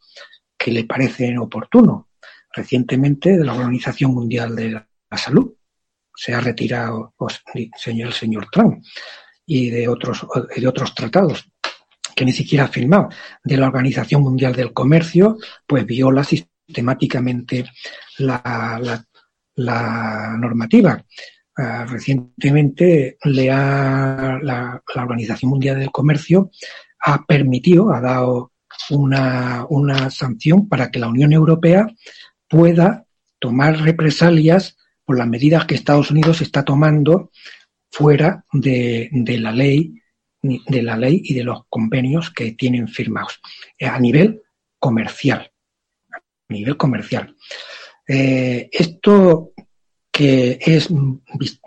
Speaker 3: que le parecen oportunos recientemente de la Organización Mundial de la Salud. Se ha retirado pues, el señor Trump y de otros, de otros tratados que ni siquiera ha firmado de la Organización Mundial del Comercio, pues viola sistemáticamente la, la, normativa. Ah, recientemente le ha, la, Organización Mundial del Comercio ha permitido, ha dado una, una sanción para que la Unión Europea pueda tomar represalias por las medidas que Estados Unidos está tomando fuera de, la ley de la ley y de los convenios que tienen firmados eh, a nivel comercial nivel comercial. Eh, esto que es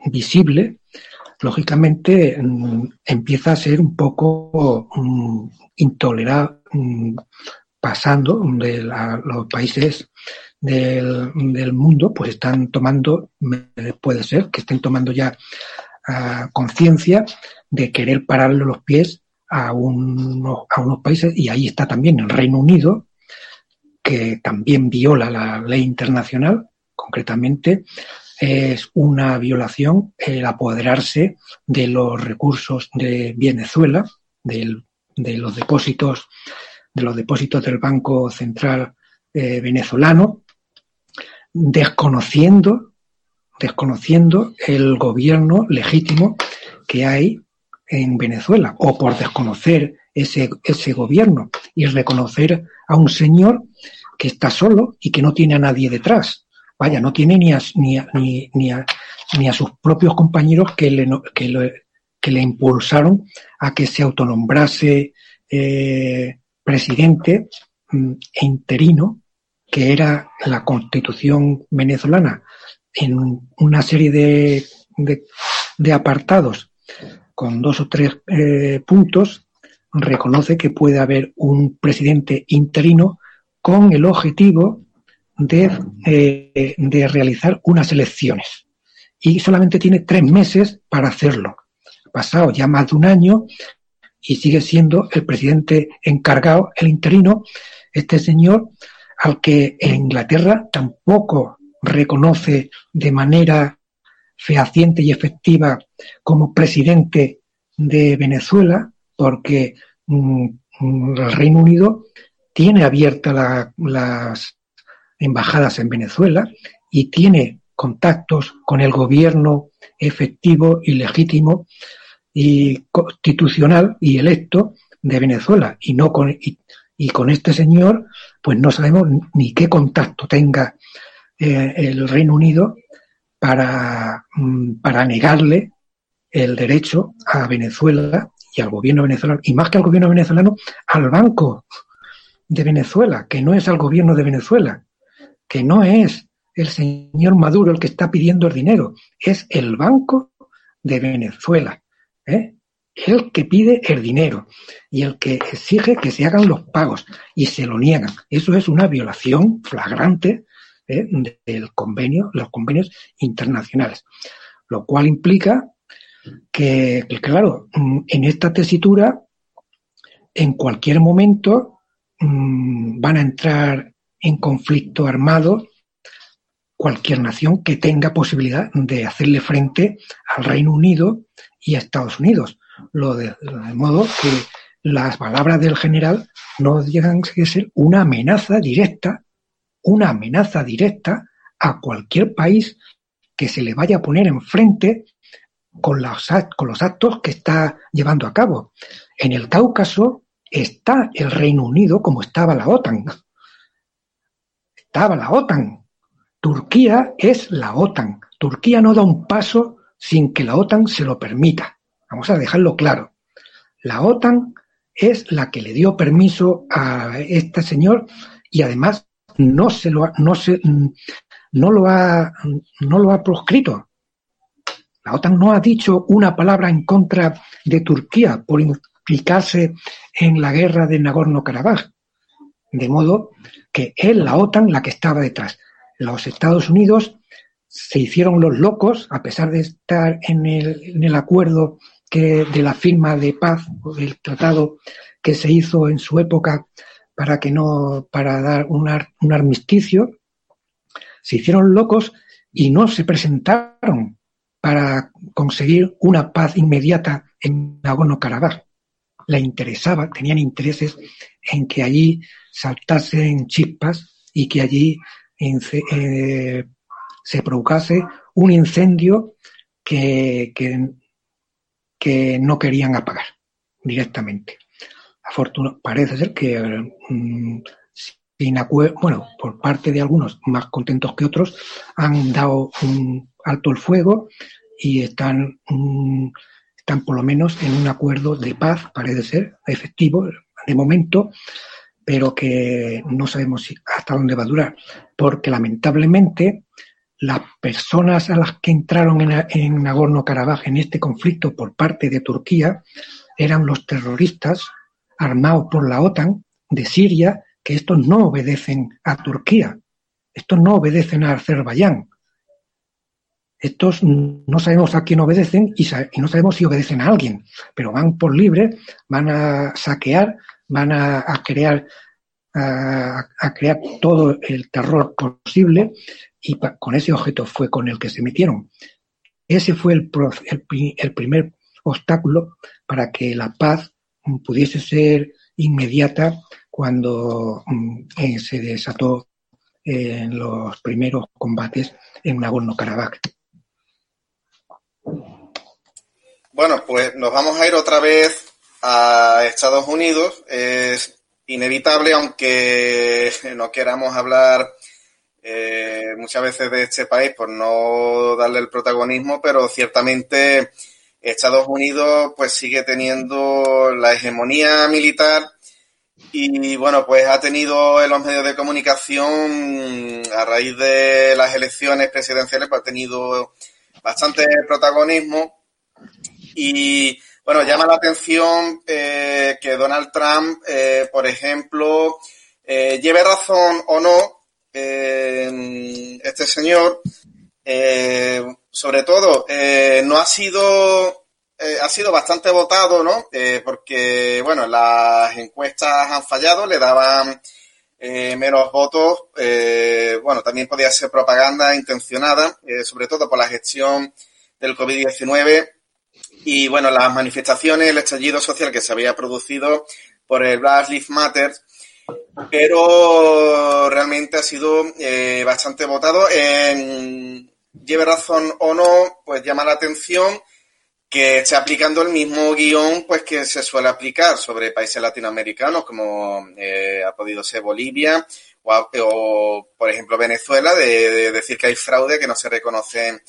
Speaker 3: visible lógicamente mm, empieza a ser un poco mm, intolerable mm, pasando de los países del, mundo, pues están tomando, puede ser que estén tomando ya ah, conciencia de querer pararle los pies a, unos, a unos países, y ahí está también el Reino Unido, que también viola la ley internacional, concretamente es una violación el apoderarse de los recursos de Venezuela, de los depósitos, de los depósitos del Banco Central eh, venezolano, desconociendo, desconociendo el gobierno legítimo que hay en Venezuela, o por desconocer ese, ese gobierno y reconocer a un señor que está solo y que no tiene a nadie detrás. Vaya, no tiene ni a, ni ni, ni a, ni a sus propios compañeros que le, que que le impulsaron a que se autonombrase eh, presidente mm, interino que era la constitución venezolana en una serie de, de, apartados con dos o tres eh, puntos, reconoce que puede haber un presidente interino con el objetivo de, eh, de realizar unas elecciones. Y solamente tiene tres meses para hacerlo. Ha pasado ya más de un año y sigue siendo el presidente encargado, el interino, este señor, al que Inglaterra tampoco reconoce de manera fehaciente y efectiva como presidente de Venezuela, porque mm, mm, el Reino Unido tiene abiertas las embajadas en Venezuela y tiene contactos con el gobierno efectivo y legítimo y constitucional y electo de Venezuela. Y no con y, con este señor pues no sabemos ni qué contacto tenga eh, el Reino Unido para, mm, para negarle el derecho a Venezuela y al gobierno venezolano, y más que al gobierno venezolano, al Banco de Venezuela, que no es al gobierno de Venezuela, que no es el señor Maduro el que está pidiendo el dinero, es el Banco de Venezuela, ¿eh? el que pide el dinero y el que exige que se hagan los pagos y se lo niegan. Eso es una violación flagrante ¿eh? del convenio, los convenios internacionales, lo cual implica que, claro, mm, en esta tesitura, en cualquier momento mm, van a entrar en conflicto armado cualquier nación que tenga posibilidad de hacerle frente al Reino Unido y a Estados Unidos. Lo de, modo que las palabras del general no llegan a ser una amenaza directa, una amenaza directa a cualquier país que se le vaya a poner enfrente con con los actos que está llevando a cabo. En el Cáucaso está el Reino Unido como estaba la OTAN. La OTAN. Turquía es la OTAN. Turquía no da un paso sin que la OTAN se lo permita. Vamos a dejarlo claro. La OTAN es la que le dio permiso a este señor y además no se lo no se no lo ha no lo ha proscrito la OTAN no ha dicho una palabra en contra de Turquía por implicarse en la guerra de Nagorno-Karabaj. De modo que es la OTAN la que estaba detrás. Los Estados Unidos se hicieron los locos, a pesar de estar en el, acuerdo que, de la firma de paz, el tratado que se hizo en su época para que no, para dar un, un armisticio, se hicieron locos y no se presentaron para conseguir una paz inmediata en Nagorno-Karabaj. Le interesaba, tenían intereses en que allí saltasen chispas y que allí eh, se provocase un incendio que, que, no querían apagar directamente. Afortunadamente, parece ser que mm, sin bueno, por parte de algunos más contentos que otros, han dado un alto el fuego y están, mm, están por lo menos en un acuerdo de paz, parece ser, efectivo de momento, pero que no sabemos hasta dónde va a durar, porque lamentablemente las personas a las que entraron en, en Nagorno-Karabaj en este conflicto por parte de Turquía eran los terroristas armados por la OTAN de Siria, que estos no obedecen a Turquía, estos no obedecen a Azerbaiyán, estos no sabemos a quién obedecen y, no sabemos si obedecen a alguien, pero van por libre, van a saquear, van a, crear a, crear todo el terror posible y con ese objeto fue con el que se metieron. Ese fue el, el primer obstáculo para que la paz pudiese ser inmediata cuando mm, eh, se desató en los primeros combates en Nagorno-Karabaj.
Speaker 2: Bueno, pues nos vamos a ir otra vez a Estados Unidos. Es inevitable, aunque no queramos hablar eh, muchas veces de este país por no darle el protagonismo, pero ciertamente Estados Unidos pues sigue teniendo la hegemonía militar y bueno, pues ha tenido en los medios de comunicación a raíz de las elecciones presidenciales, pues ha tenido bastante protagonismo y bueno, llama la atención eh, que Donald Trump, eh, por ejemplo, eh, lleve razón o no, este señor, sobre todo, no ha sido, ha sido bastante votado, ¿no? porque, bueno, las encuestas han fallado, le daban menos votos, bueno, también podía ser propaganda intencionada, sobre todo por la gestión del COVID-19 y bueno, las manifestaciones, el estallido social que se había producido por el Black Lives Matter pero realmente ha sido eh, bastante votado. En, lleve razón o no, pues llama la atención que esté aplicando el mismo guion pues que se suele aplicar sobre países latinoamericanos como eh, ha podido ser Bolivia o, por ejemplo Venezuela de, decir que hay fraude que no se reconocen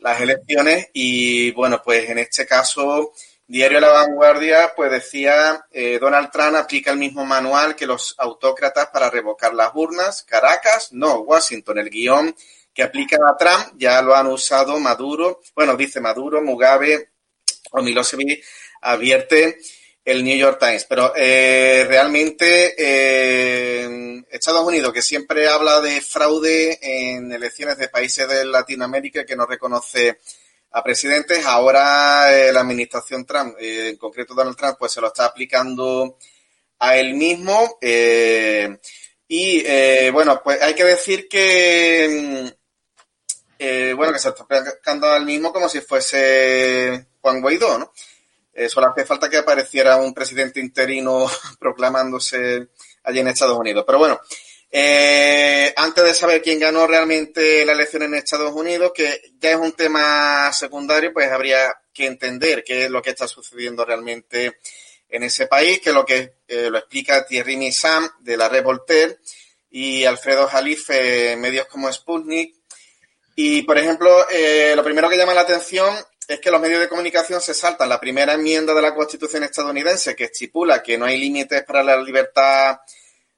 Speaker 2: las elecciones y bueno pues en este caso Diario La Vanguardia pues decía eh, Donald Trump aplica el mismo manual que los autócratas para revocar las urnas. Caracas no Washington el guion que aplica a Trump ya lo han usado Maduro. Bueno dice Maduro Mugabe o Milosevic advierte el New York Times. Pero eh, realmente eh, Estados Unidos, que siempre habla de fraude en elecciones de países de Latinoamérica que no reconoce a presidentes, ahora eh, la administración Trump, en concreto Donald Trump, pues se lo está aplicando a él mismo. y bueno, pues hay que decir que bueno, que se está aplicando al mismo como si fuese Juan Guaidó, ¿no? Eh, solo hace falta que apareciera un presidente interino [LAUGHS] proclamándose allí en Estados Unidos. Pero bueno, eh, antes de saber quién ganó realmente la elección en Estados Unidos, que ya es un tema secundario, pues habría que entender qué es lo que está sucediendo realmente en ese país, que es lo que eh, lo explica Thierry Missam de la Red Voltaire y Alfredo Jalife, medios como Sputnik. Y, por ejemplo, lo primero que llama la atención es que los medios de comunicación se saltan la primera enmienda de la Constitución estadounidense que estipula que no hay límites para la libertad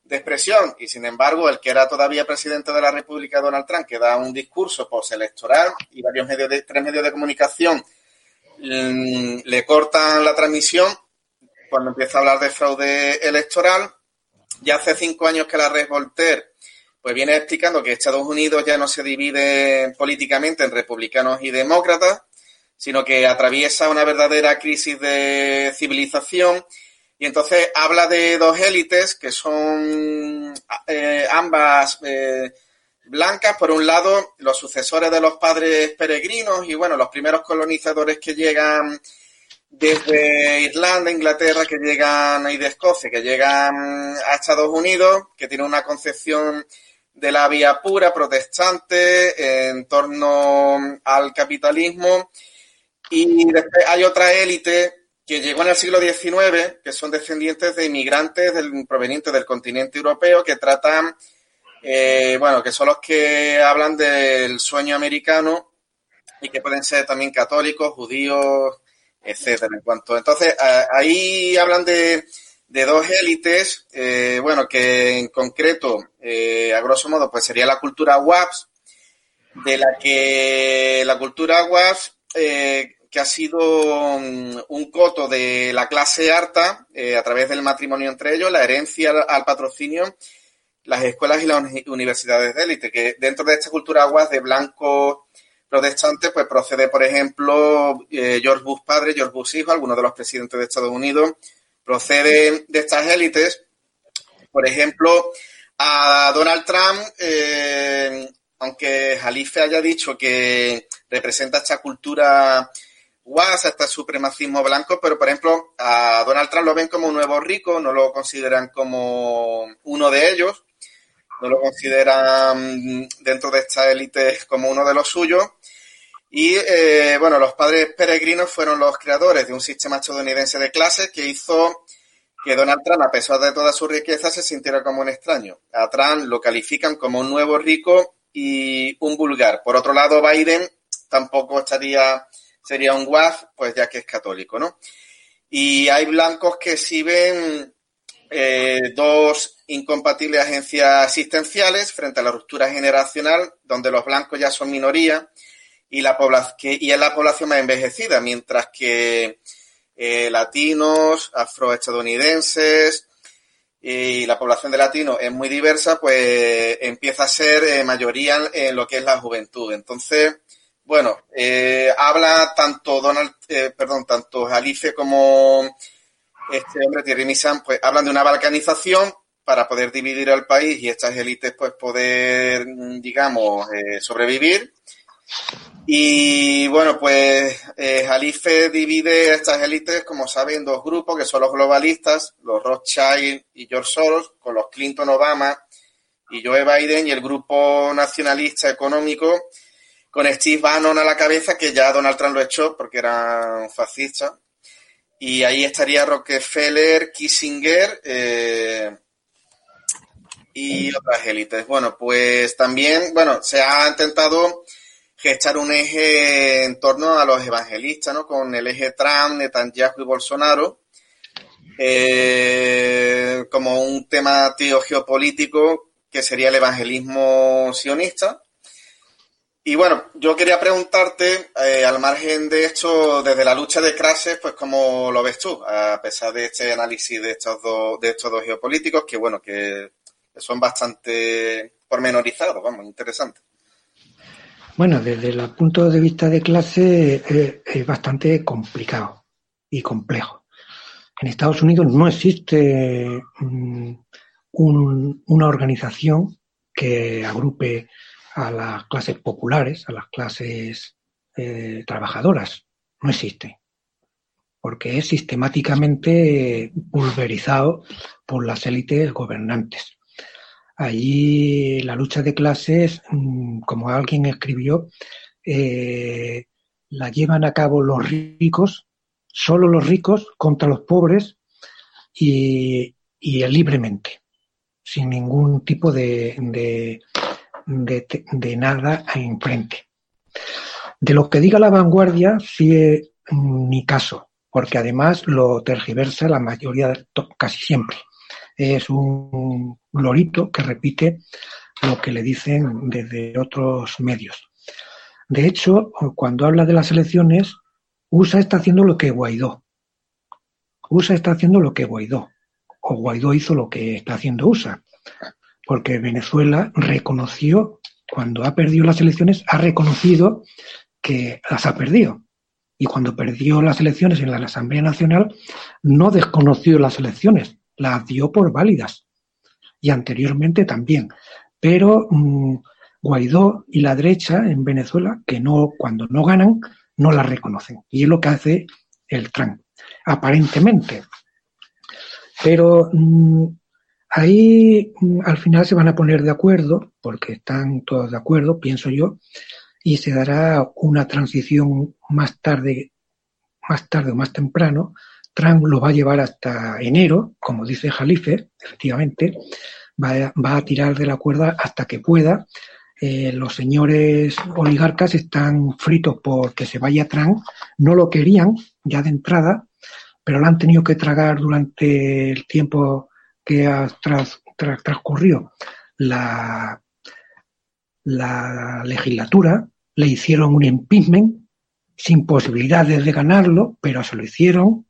Speaker 2: de expresión y sin embargo el que era todavía presidente de la República, Donald Trump, que da un discurso postelectoral y varios medios de, tres medios de comunicación mm, le cortan la transmisión cuando empieza a hablar de fraude electoral. Ya hace cinco años que la red Voltaire pues viene explicando que Estados Unidos ya no se divide políticamente en republicanos y demócratas, sino que atraviesa una verdadera crisis de civilización. Y entonces habla de dos élites que son eh, ambas eh, blancas, por un lado los sucesores de los padres peregrinos y bueno, los primeros colonizadores que llegan desde Irlanda, Inglaterra, que llegan y de Escocia, que llegan a Estados Unidos, que tienen una concepción de la vía pura protestante en torno al capitalismo y después hay otra élite que llegó en el siglo XIX, que son descendientes de inmigrantes del, provenientes del continente europeo, que tratan, eh, bueno, que son los que hablan del sueño americano y que pueden ser también católicos, judíos, etcétera. En cuanto, entonces, ahí hablan de, dos élites, eh, bueno, que en concreto, eh, a grosso modo, pues sería la cultura WAPS, de la que la cultura WAPS que ha sido mm, un coto de la clase harta eh, a través del matrimonio entre ellos, la herencia al patrocinio, las escuelas y las universidades de élite, que dentro de esta cultura aguas de blancos protestantes, pues procede, por ejemplo, eh, George Bush padre, George Bush hijo, algunos de los presidentes de Estados Unidos, procede de estas élites. Por ejemplo, a Donald Trump, eh, aunque Jalife haya dicho que representa esta cultura guasa, este supremacismo blanco, pero por ejemplo a Donald Trump lo ven como un nuevo rico, no lo consideran como uno de ellos, no lo consideran dentro de esta élite como uno de los suyos. Y eh, bueno, los padres peregrinos fueron los creadores de un sistema estadounidense de clases que hizo que Donald Trump, a pesar de toda su riqueza, se sintiera como un extraño. A Trump lo califican como un nuevo rico y un vulgar. Por otro lado, Biden tampoco estaría sería un WAF, pues ya que es católico, ¿no? Y hay blancos que sí ven eh, dos incompatibles agencias asistenciales frente a la ruptura generacional, donde los blancos ya son minoría y, la que, y es la población más envejecida, mientras que eh, latinos, afroestadounidenses y la población de latinos es muy diversa, pues empieza a ser eh, mayoría en lo que es la juventud. Entonces, bueno, eh, habla tanto Donald, eh, perdón, tanto Alice como este hombre Thierry Misan, pues hablan de una balcanización para poder dividir al país y estas élites pues poder, digamos, eh, sobrevivir. Y bueno, pues Jalife divide estas élites, como saben, en dos grupos, que son los globalistas, los Rothschild y George Soros, con los Clinton Obama y Joe Biden, y el grupo nacionalista económico, con Steve Bannon a la cabeza, que ya Donald Trump lo echó porque era un fascista. Y ahí estaría Rockefeller, Kissinger eh, y otras élites. Bueno, pues también, bueno, se ha intentado gestar un eje en torno a los evangelistas, ¿no? Con el eje Trump, Netanyahu y Bolsonaro, eh, como un tema tío geopolítico que sería el evangelismo sionista. Y bueno, yo quería preguntarte, eh, al margen de esto, desde la lucha de clases, pues cómo lo ves tú, a pesar de este análisis de estos dos, de estos dos geopolíticos, que bueno, que son bastante pormenorizados, vamos, interesantes.
Speaker 3: Bueno, desde el punto de vista de clase eh, es bastante complicado y complejo. En Estados Unidos no existe mm, una organización que agrupe a las clases populares, a las clases eh, trabajadoras. No existe. Porque es sistemáticamente pulverizado por las élites gobernantes. Allí la lucha de clases, mm, como alguien escribió, eh, la llevan a cabo los ricos, solo los ricos contra los pobres y, libremente, sin ningún tipo de, de, nada enfrente. De lo que diga la vanguardia, sí es mi caso, porque además lo tergiversa la mayoría, casi siempre es un lorito que repite lo que le dicen desde otros medios. De hecho, cuando habla de las elecciones, USA está haciendo lo que Guaidó. USA está haciendo lo que Guaidó. O Guaidó hizo lo que está haciendo USA. Porque Venezuela reconoció, cuando ha perdido las elecciones, ha reconocido que las ha perdido. Y cuando perdió las elecciones en la Asamblea Nacional, no desconoció las elecciones, las dio por válidas y anteriormente también. Pero mm, Guaidó y la derecha en Venezuela, que no, cuando no ganan, no las reconocen. Y es lo que hace el Trump, aparentemente. Pero mm, ahí mm, al final se van a poner de acuerdo, porque están todos de acuerdo, pienso yo, y se dará una transición más tarde, más tarde o más temprano, Trump lo va a llevar hasta enero, como dice Jalife, efectivamente, va a, tirar de la cuerda hasta que pueda. Eh, los señores oligarcas están fritos porque se vaya Trump, no lo querían ya de entrada, pero lo han tenido que tragar durante el tiempo que ha transcurrido la, la legislatura, le hicieron un impeachment sin posibilidades de ganarlo, pero se lo hicieron,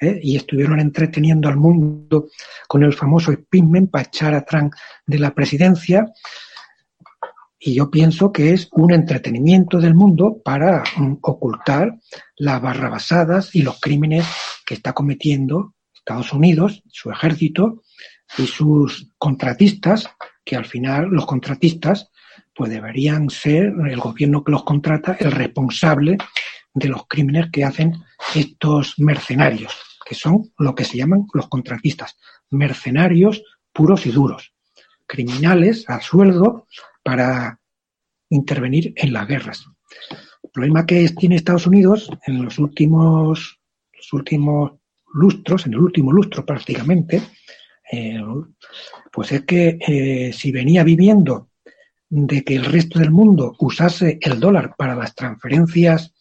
Speaker 3: ¿eh? y estuvieron entreteniendo al mundo con el famoso Spinman para echar a Trump de la presidencia. Y yo pienso que es un entretenimiento del mundo para mm, ocultar las barrabasadas y los crímenes que está cometiendo Estados Unidos, su ejército y sus contratistas, que al final los contratistas pues deberían ser el gobierno que los contrata el responsable de los crímenes que hacen estos mercenarios que son lo que se llaman los contratistas, mercenarios puros y duros, criminales a sueldo para intervenir en las guerras. El problema que tiene Estados Unidos en los últimos, los últimos lustros, en el último lustro prácticamente, eh, pues es que eh, si venía viviendo de que el resto del mundo usase el dólar para las transferencias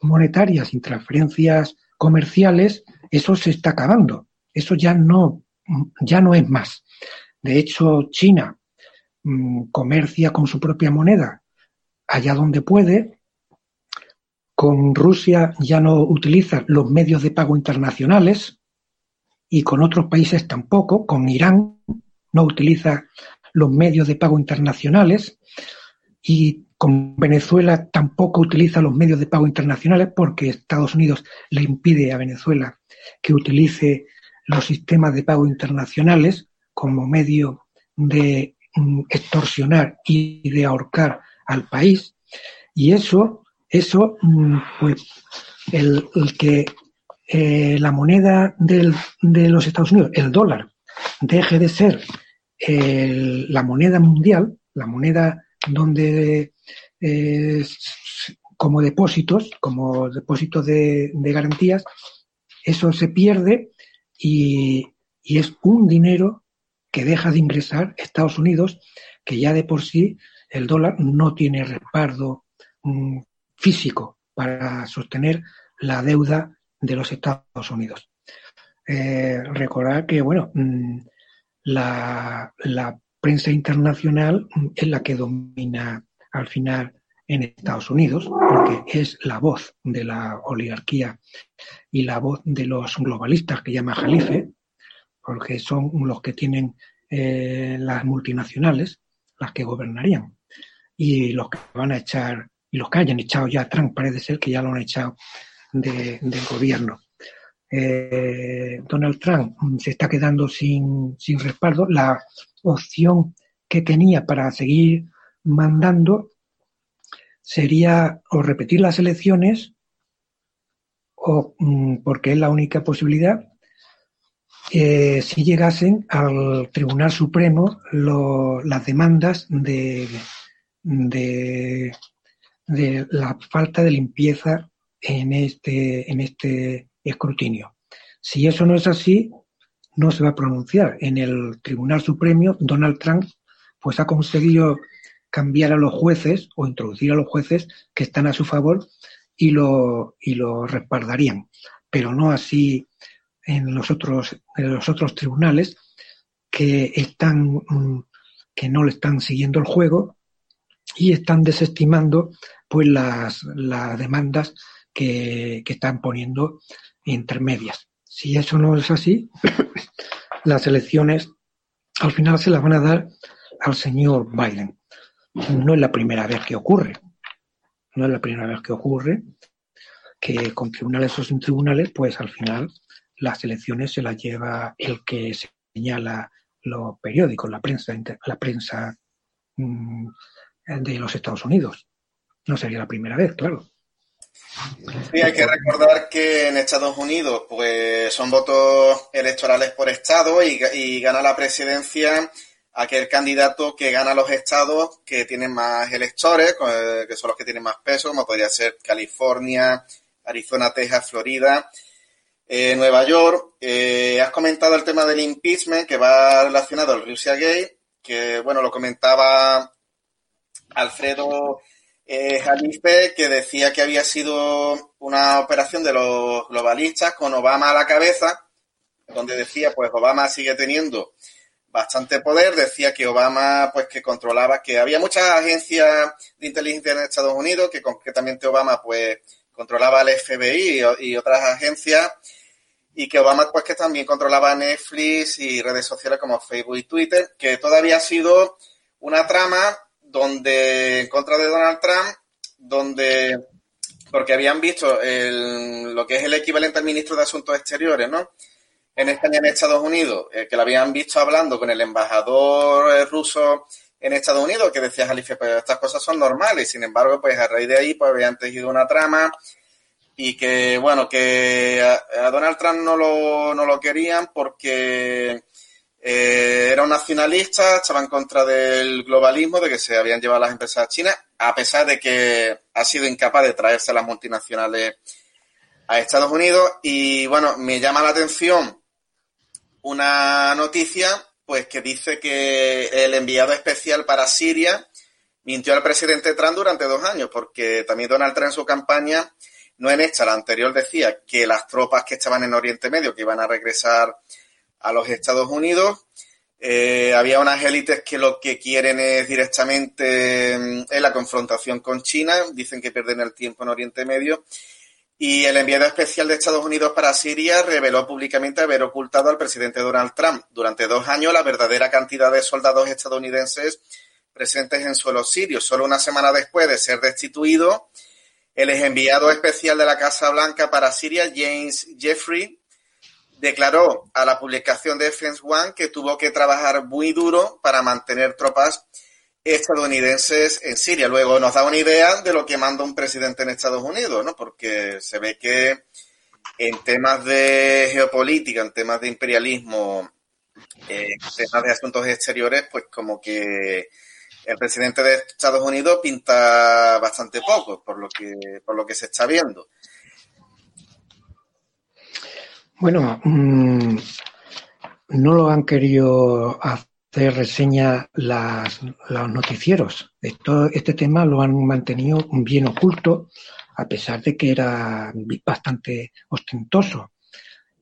Speaker 3: monetarias y transferencias comerciales, eso se está acabando. Eso ya no, ya no es más. De hecho, China mm, comercia con su propia moneda allá donde puede. Con Rusia ya no utiliza los medios de pago internacionales y con otros países tampoco. Con Irán no utiliza los medios de pago internacionales y con Venezuela tampoco utiliza los medios de pago internacionales porque Estados Unidos le impide a Venezuela que utilice los sistemas de pago internacionales como medio de mm, extorsionar y de ahorcar al país. Y eso, eso, mm, pues, el, que eh, la moneda del, de los Estados Unidos, el dólar, deje de ser la moneda mundial, la moneda donde eh, como depósitos, como depósitos de, garantías, eso se pierde y, es un dinero que deja de ingresar Estados Unidos, que ya de por sí el dólar no tiene respaldo mm, físico para sostener la deuda de los Estados Unidos. Eh, recordar que, bueno, mm, la, prensa internacional es la que domina al final en Estados Unidos, porque es la voz de la oligarquía y la voz de los globalistas que llama Jalife, porque son los que tienen eh, las multinacionales, las que gobernarían. Y los que van a echar, y los que hayan echado ya Trump, parece ser que ya lo han echado del gobierno. Eh, Donald Trump se está quedando sin, sin respaldo. La opción que tenía para seguir mandando sería o repetir las elecciones o mm, porque es la única posibilidad eh, si llegasen al Tribunal Supremo las demandas de, de, de, la falta de limpieza en este, en este escrutinio. Si eso no es así, no se va a pronunciar. En el Tribunal Supremo, Donald Trump pues ha conseguido cambiar a los jueces o introducir a los jueces que están a su favor y lo, y lo respaldarían. Pero no así en los otros, en los otros tribunales que están, que no le están siguiendo el juego y están desestimando pues las, las demandas que, que están poniendo intermedias. Si eso no es así, [COUGHS] las elecciones al final se las van a dar al señor Biden. No es la primera vez que ocurre. No es la primera vez que ocurre que con tribunales o sin tribunales, pues al final las elecciones se las lleva el que señala los periódicos, la prensa, la prensa mm, de los Estados Unidos. No sería la primera vez, claro.
Speaker 2: Sí, hay que recordar que en Estados Unidos pues son votos electorales por estado y, gana la presidencia aquel candidato que gana los estados que tienen más electores, que son los que tienen más peso, como podría ser California, Arizona, Texas, Florida, eh, Nueva York. Eh, has comentado el tema del impeachment que va relacionado al Russia Gate, que bueno, lo comentaba Alfredo eh, Jalife, que decía que había sido una operación de los globalistas con Obama a la cabeza, donde decía, pues Obama sigue teniendo bastante poder, decía que Obama, pues que controlaba, que había muchas agencias de inteligencia en Estados Unidos, que concretamente Obama, pues controlaba el FBI y, otras agencias, y que Obama, pues que también controlaba Netflix y redes sociales como Facebook y Twitter, que todavía ha sido una trama donde, en contra de Donald Trump, donde, porque habían visto el, lo que es el equivalente al ministro de Asuntos Exteriores, ¿no? En España, en Estados Unidos, eh, que lo habían visto hablando con el embajador eh, ruso en Estados Unidos, que decía Jalife, pues estas cosas son normales, sin embargo, pues a raíz de ahí, pues habían tejido una trama y que, bueno, que a, Donald Trump no lo, no lo querían porque eh, era un nacionalista, estaba en contra del globalismo, de que se habían llevado las empresas a China, a pesar de que ha sido incapaz de traerse las multinacionales a Estados Unidos. Y bueno, me llama la atención una noticia, pues que dice que el enviado especial para Siria mintió al presidente Trump durante dos años, porque también Donald Trump en su campaña, no en esta, la anterior decía que las tropas que estaban en Oriente Medio, que iban a regresar a los Estados Unidos. Eh, había unas élites que lo que quieren es directamente en mm, la confrontación con China, dicen que pierden el tiempo en Oriente Medio. Y el enviado especial de Estados Unidos para Siria reveló públicamente haber ocultado al presidente Donald Trump durante dos años la verdadera cantidad de soldados estadounidenses presentes en suelo sirio. Solo una semana después de ser destituido, el enviado especial de la Casa Blanca para Siria, James Jeffrey, declaró a la publicación de Defense One que tuvo que trabajar muy duro para mantener tropas
Speaker 4: estadounidenses en Siria. Luego nos da una idea de lo que manda un presidente en Estados Unidos, ¿no? Porque se ve que en temas de geopolítica, en temas de imperialismo, en temas de asuntos exteriores, pues como que el presidente de Estados Unidos pinta bastante poco, por lo que, por lo que se está viendo.
Speaker 3: Bueno, mm, no lo han querido hacer reseña los noticieros. Este tema lo han mantenido bien oculto, a pesar de que era bastante ostentoso.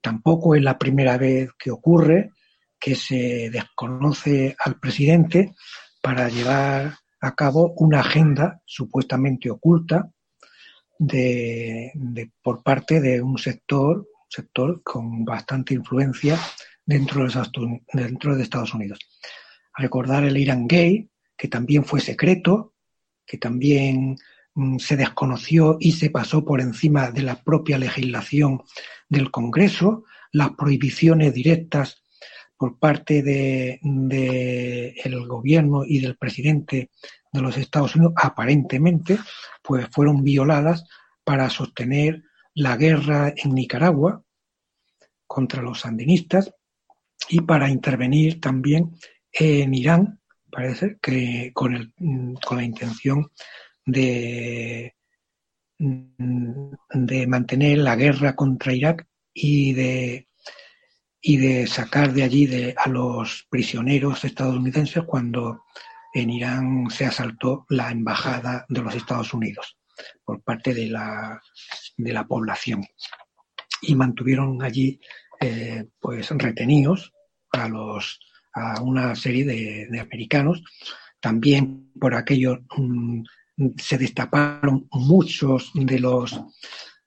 Speaker 3: Tampoco es la primera vez que ocurre que se desconoce al presidente para llevar a cabo una agenda supuestamente oculta de, por parte de un sector sector con bastante influencia dentro de, Estados Unidos. recordar el Irán Gay, que también fue secreto, que también mm, se desconoció y se pasó por encima de la propia legislación del Congreso, las prohibiciones directas por parte de, de, gobierno y del presidente de los Estados Unidos aparentemente pues fueron violadas para sostener la guerra en Nicaragua contra los sandinistas y para intervenir también en Irán, parece que con, el, con la intención de, de mantener la guerra contra Irak y de, y de sacar de allí de, a los prisioneros estadounidenses cuando en Irán se asaltó la embajada de los Estados Unidos por parte de la, de la población. Y mantuvieron allí eh, pues retenidos a los a una serie de, americanos. También por aquello mm, se destaparon muchos de los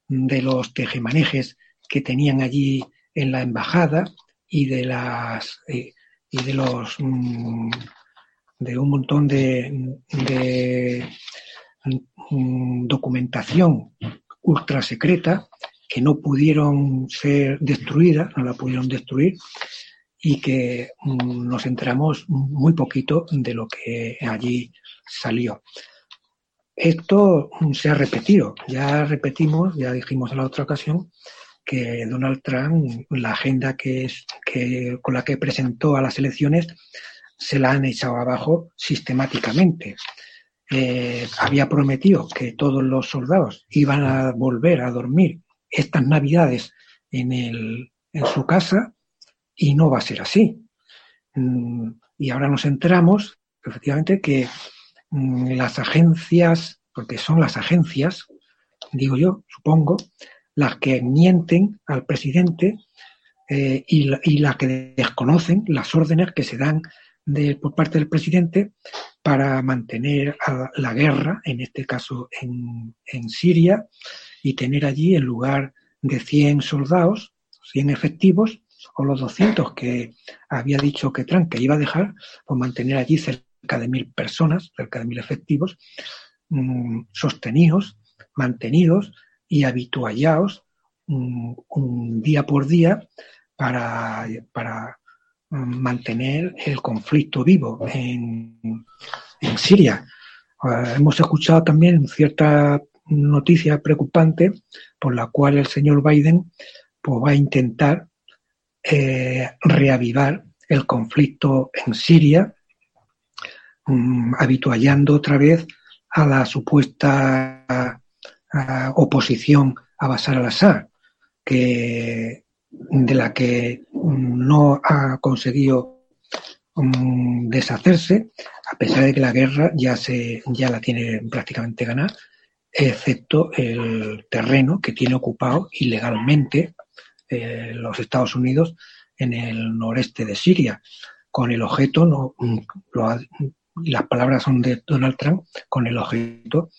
Speaker 3: de los tejemanejes que tenían allí en la embajada y de las y de los mm, de un montón de, de Mm, documentación ultra secreta que no pudieron ser destruidas, no la pudieron destruir y que mm, nos enteramos muy poquito de lo que allí salió. Esto mm, se ha repetido, ya repetimos, ya dijimos en la otra ocasión que Donald Trump, la agenda que es, que, con la que presentó a las elecciones, se la han echado abajo sistemáticamente. Eh, había prometido que todos los soldados iban a volver a dormir estas navidades en, el, en su casa y no va a ser así. Mm, y ahora nos enteramos, efectivamente, que mm, las agencias, porque son las agencias, digo yo, supongo, las que mienten al presidente eh, y, y las que desconocen las órdenes que se dan de, por parte del presidente para mantener la guerra, en este caso en, Siria, y tener allí en lugar de 100 soldados, 100 efectivos, o los 200 que había dicho que Trump que iba a dejar, pues mantener allí cerca de mil personas, cerca de mil efectivos, mmm, sostenidos, mantenidos y habituallados mmm, un día por día para mantener el conflicto vivo en, en Siria. Uh, hemos escuchado también cierta noticia preocupante por la cual el señor Biden pues, va a intentar eh, reavivar el conflicto en Siria, um, habituallando otra vez a la supuesta a, oposición a Bashar al-Assad, que de la que no ha conseguido um, deshacerse, a pesar de que la guerra ya se ya la tiene prácticamente ganada, excepto el terreno que tiene ocupado ilegalmente eh, los Estados Unidos en el noreste de Siria, con el objeto, no, lo las palabras son de Donald Trump, con el objeto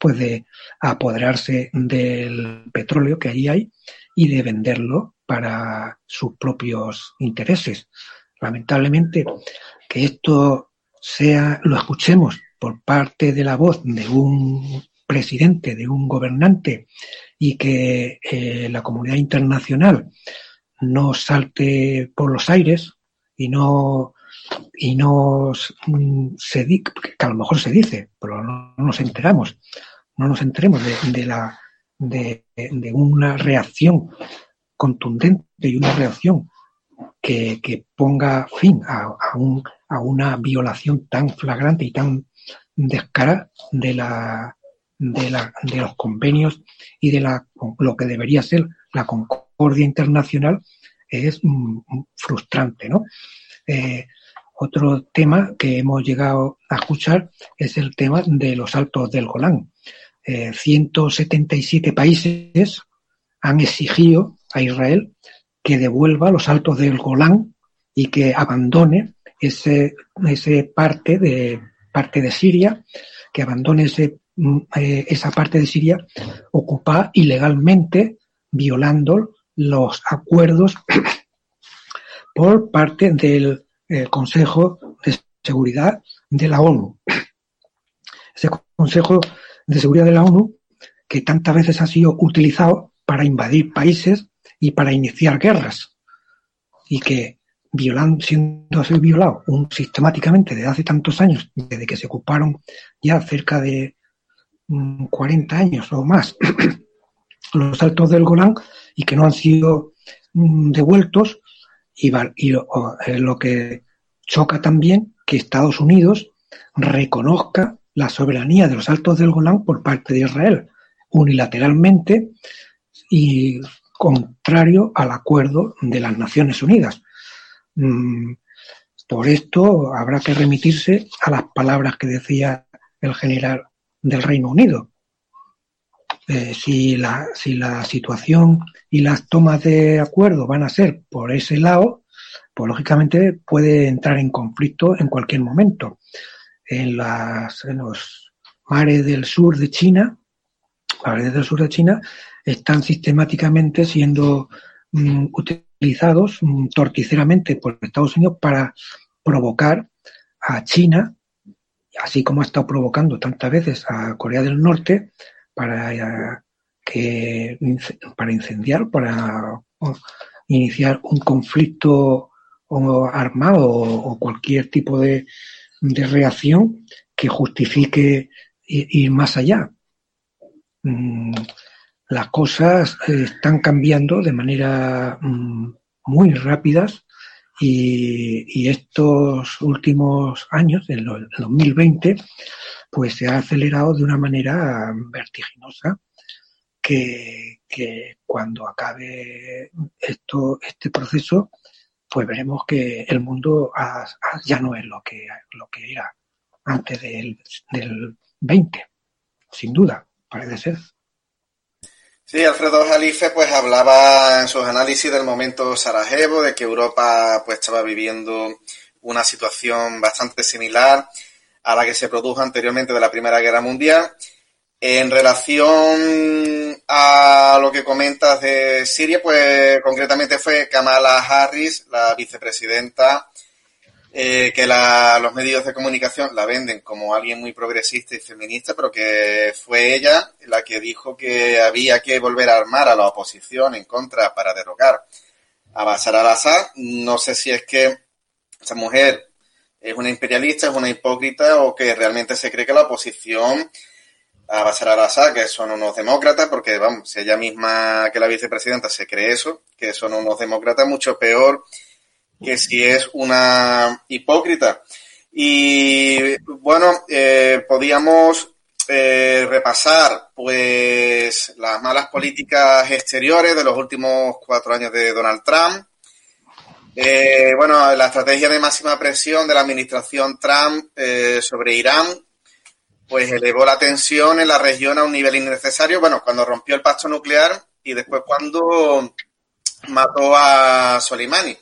Speaker 3: pues de apoderarse del petróleo que allí hay y de venderlo para sus propios intereses. Lamentablemente, que esto sea, lo escuchemos por parte de la voz de un presidente, de un gobernante, y que eh, la comunidad internacional no salte por los aires y no y nos mm, se que a lo mejor se dice, pero no, nos enteramos, no nos enteremos de, la de, una reacción contundente y una reacción que, ponga fin a, a, una violación tan flagrante y tan descarada de la de, la, de los convenios y de la, lo que debería ser la concordia internacional es mm, frustrante, ¿no? Eh, otro tema que hemos llegado a escuchar es el tema de los altos del Golán. 177 eh, países han exigido a Israel que devuelva los altos del Golán y que abandone ese, ese parte de parte de Siria, que abandone ese, mm, eh, esa parte de Siria ocupada ilegalmente, violando los acuerdos [COUGHS] por parte del el Consejo de Seguridad de la ONU. [COUGHS] Ese Consejo de Seguridad de la ONU que tantas veces ha sido utilizado para invadir países y para iniciar guerras. Y que violando, siendo así violado un, sistemáticamente desde hace tantos años, desde que se ocuparon ya cerca de 40 mm, años o más [CLEARS THROAT] los altos del Golán y que no han sido mm, devueltos y, eh, lo que choca también que Estados Unidos reconozca la soberanía de los Altos del Golán por parte de Israel, unilateralmente y contrario al acuerdo de las Naciones Unidas. Mm, por esto habrá que remitirse a las palabras que decía el general del Reino Unido. Eh, si, la, si la situación y las tomas de acuerdo van a ser por ese lado, pues lógicamente puede entrar en conflicto en cualquier momento. En, las, en los mares del sur de China, mares del sur de China, están sistemáticamente siendo mm, utilizados mm, torticeramente por Estados Unidos para provocar a China, así como ha estado provocando tantas veces a Corea del Norte, para eh, que para incendiar, para iniciar un conflicto armado o, cualquier tipo de, reacción que justifique ir más allá. Mm, las cosas están cambiando de manera mm, muy rápidas y, estos últimos años, en el 2020, pues se ha acelerado de una manera vertiginosa que, cuando acabe esto, este proceso, pues veremos que el mundo ya no es lo que, lo que era antes del, del 20, sin duda, parece ser.
Speaker 2: Sí, Alfredo Jalife pues hablaba en sus análisis del momento Sarajevo, de que Europa pues estaba viviendo una situación bastante similar a la que se produjo anteriormente de la Primera Guerra Mundial. En relación a lo que comentas de Siria, pues concretamente fue Kamala Harris, la vicepresidenta, eh, que los medios de comunicación la venden como alguien muy progresista y feminista, pero que fue ella la que dijo que había que volver a armar a la oposición en contra para derrocar a Bashar al-Assad. No sé si es que esa mujer es una imperialista, es una hipócrita o que realmente se cree que la oposición a Bashar al-Assad, que son unos demócratas, porque vamos, si ella misma que la vicepresidenta se cree eso, que son unos demócratas, mucho peor que si es una hipócrita. Y bueno, eh, podíamos eh, repasar pues las malas políticas exteriores de los últimos cuatro años de Donald Trump. Eh, bueno, la estrategia de máxima presión de la administración Trump sobre Irán, pues elevó la tensión en la región a un nivel innecesario. Bueno, cuando rompió el pacto nuclear y después cuando mató a Soleimani.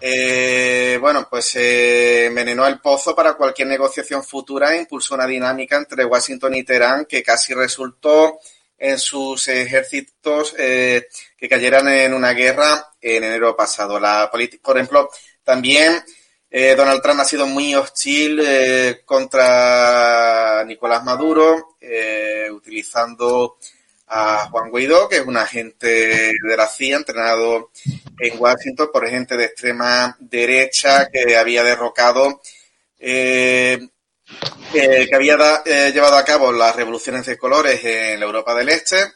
Speaker 2: Eh, bueno, pues se envenenó el pozo para cualquier negociación futura e impulsó una dinámica entre Washington y Teherán que casi resultó en sus ejércitos eh, que cayeran en una guerra en enero pasado. La por ejemplo, también eh, Donald Trump ha sido muy hostil contra Nicolás Maduro, utilizando a Juan Guaidó, que es un agente de la CIA entrenado en Washington por gente de extrema derecha que había derrocado, eh, que había eh, llevado a cabo las revoluciones de colores en la Europa del Este.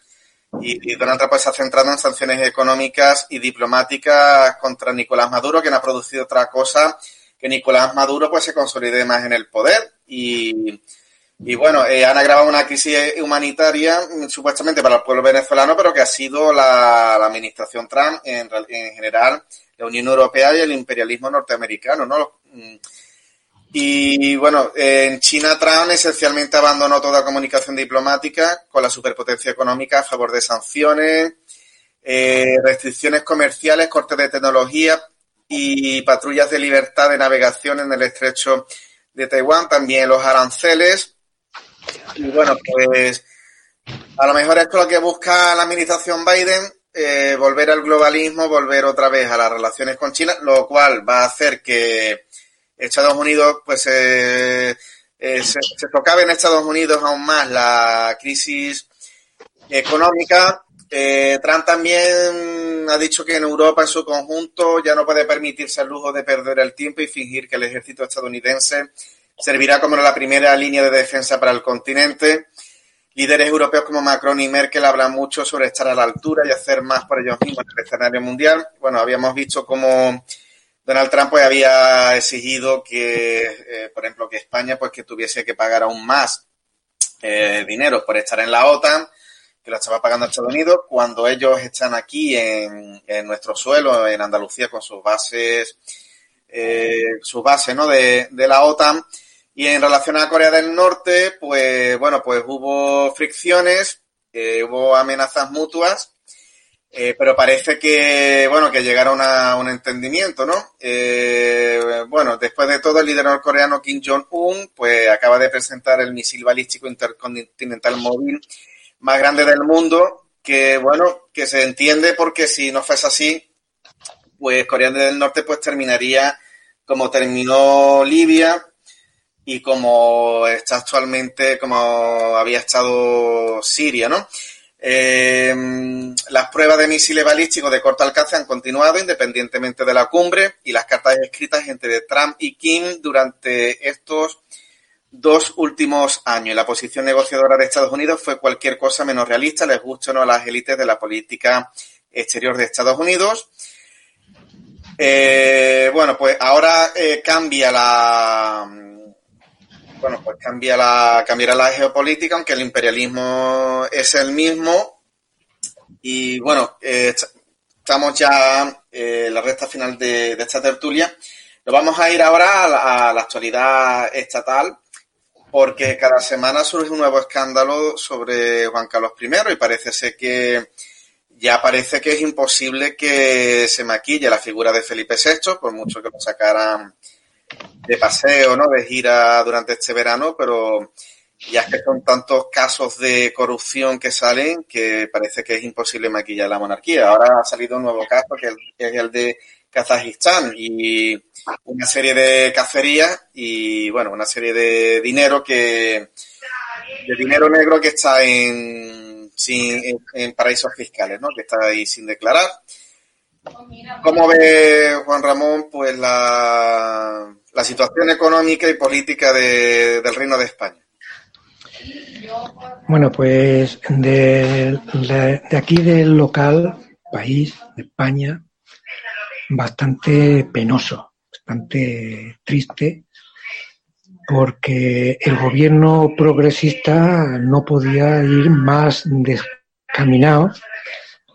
Speaker 2: Y, Donald Trump se ha centrado en sanciones económicas y diplomáticas contra Nicolás Maduro, que no ha producido otra cosa que Nicolás Maduro pues se consolide más en el poder y, y bueno, eh, han agravado una crisis humanitaria mm, supuestamente para el pueblo venezolano, pero que ha sido la, administración Trump en, en, general, la Unión Europea y el imperialismo norteamericano, ¿no? Mm. Y bueno, en China Trump esencialmente abandonó toda comunicación diplomática con la superpotencia económica a favor de sanciones, eh, restricciones comerciales, cortes de tecnología y patrullas de libertad de navegación en el estrecho de Taiwán, también los aranceles y bueno, pues a lo mejor esto es lo que busca la administración Biden, eh, volver al globalismo, volver otra vez a las relaciones con China, lo cual va a hacer que Estados Unidos, pues eh, eh, se, se socave en Estados Unidos aún más la crisis económica. Trump también ha dicho que en Europa en su conjunto ya no puede permitirse el lujo de perder el tiempo y fingir que el ejército estadounidense servirá como la primera línea de defensa para el continente. Líderes europeos como Macron y Merkel hablan mucho sobre estar a la altura y hacer más por ellos mismos en el escenario mundial. Bueno, habíamos visto cómo Donald Trump pues, había exigido que, eh, por ejemplo, que España pues que tuviese que pagar aún más eh, dinero por estar en la OTAN, que lo estaba pagando Estados Unidos, cuando ellos están aquí en, nuestro suelo, en Andalucía, con sus bases, eh, sus bases ¿no? de, de la OTAN. Y en relación a Corea del Norte, pues bueno, pues hubo fricciones, eh, hubo amenazas mutuas, eh, pero parece que, bueno, que llegaron a un entendimiento, ¿no? Eh, bueno, después de todo, el líder norcoreano Kim Jong-un, pues acaba de presentar el misil balístico intercontinental móvil más grande del mundo, que, bueno, que se entiende porque si no fuese así, pues Corea del Norte pues terminaría como terminó Libia, y como está actualmente, como había estado Siria, ¿no? Eh, las pruebas de misiles balísticos de corto alcance han continuado independientemente de la cumbre y las cartas escritas entre Trump y Kim durante estos dos últimos años. La posición negociadora de Estados Unidos fue cualquier cosa menos realista, les gusta o no a las élites de la política exterior de Estados Unidos. Eh, bueno, pues ahora eh, cambia la, bueno, pues cambia la, cambiará la geopolítica, aunque el imperialismo es el mismo. Y bueno, eh, estamos ya eh, en la recta final de, esta tertulia. Nos vamos a ir ahora a la, actualidad estatal, porque cada semana surge un nuevo escándalo sobre Juan Carlos I y parece ser que ya parece que es imposible que se maquille la figura de Felipe VI, por mucho que lo sacaran de paseo, ¿no? De gira durante este verano, pero ya es que son tantos casos de corrupción que salen que parece que es imposible maquillar la monarquía. Ahora ha salido un nuevo caso que es el de Kazajistán y una serie de cacerías y bueno, una serie de dinero que de dinero negro que está en, sin, en paraísos fiscales, ¿no? Que está ahí sin declarar. ¿Cómo ve Juan Ramón pues la, la situación económica y política de, del Reino de España?
Speaker 3: Bueno, pues de, aquí del local, país, de España, bastante penoso, bastante triste, porque el gobierno progresista no podía ir más descaminado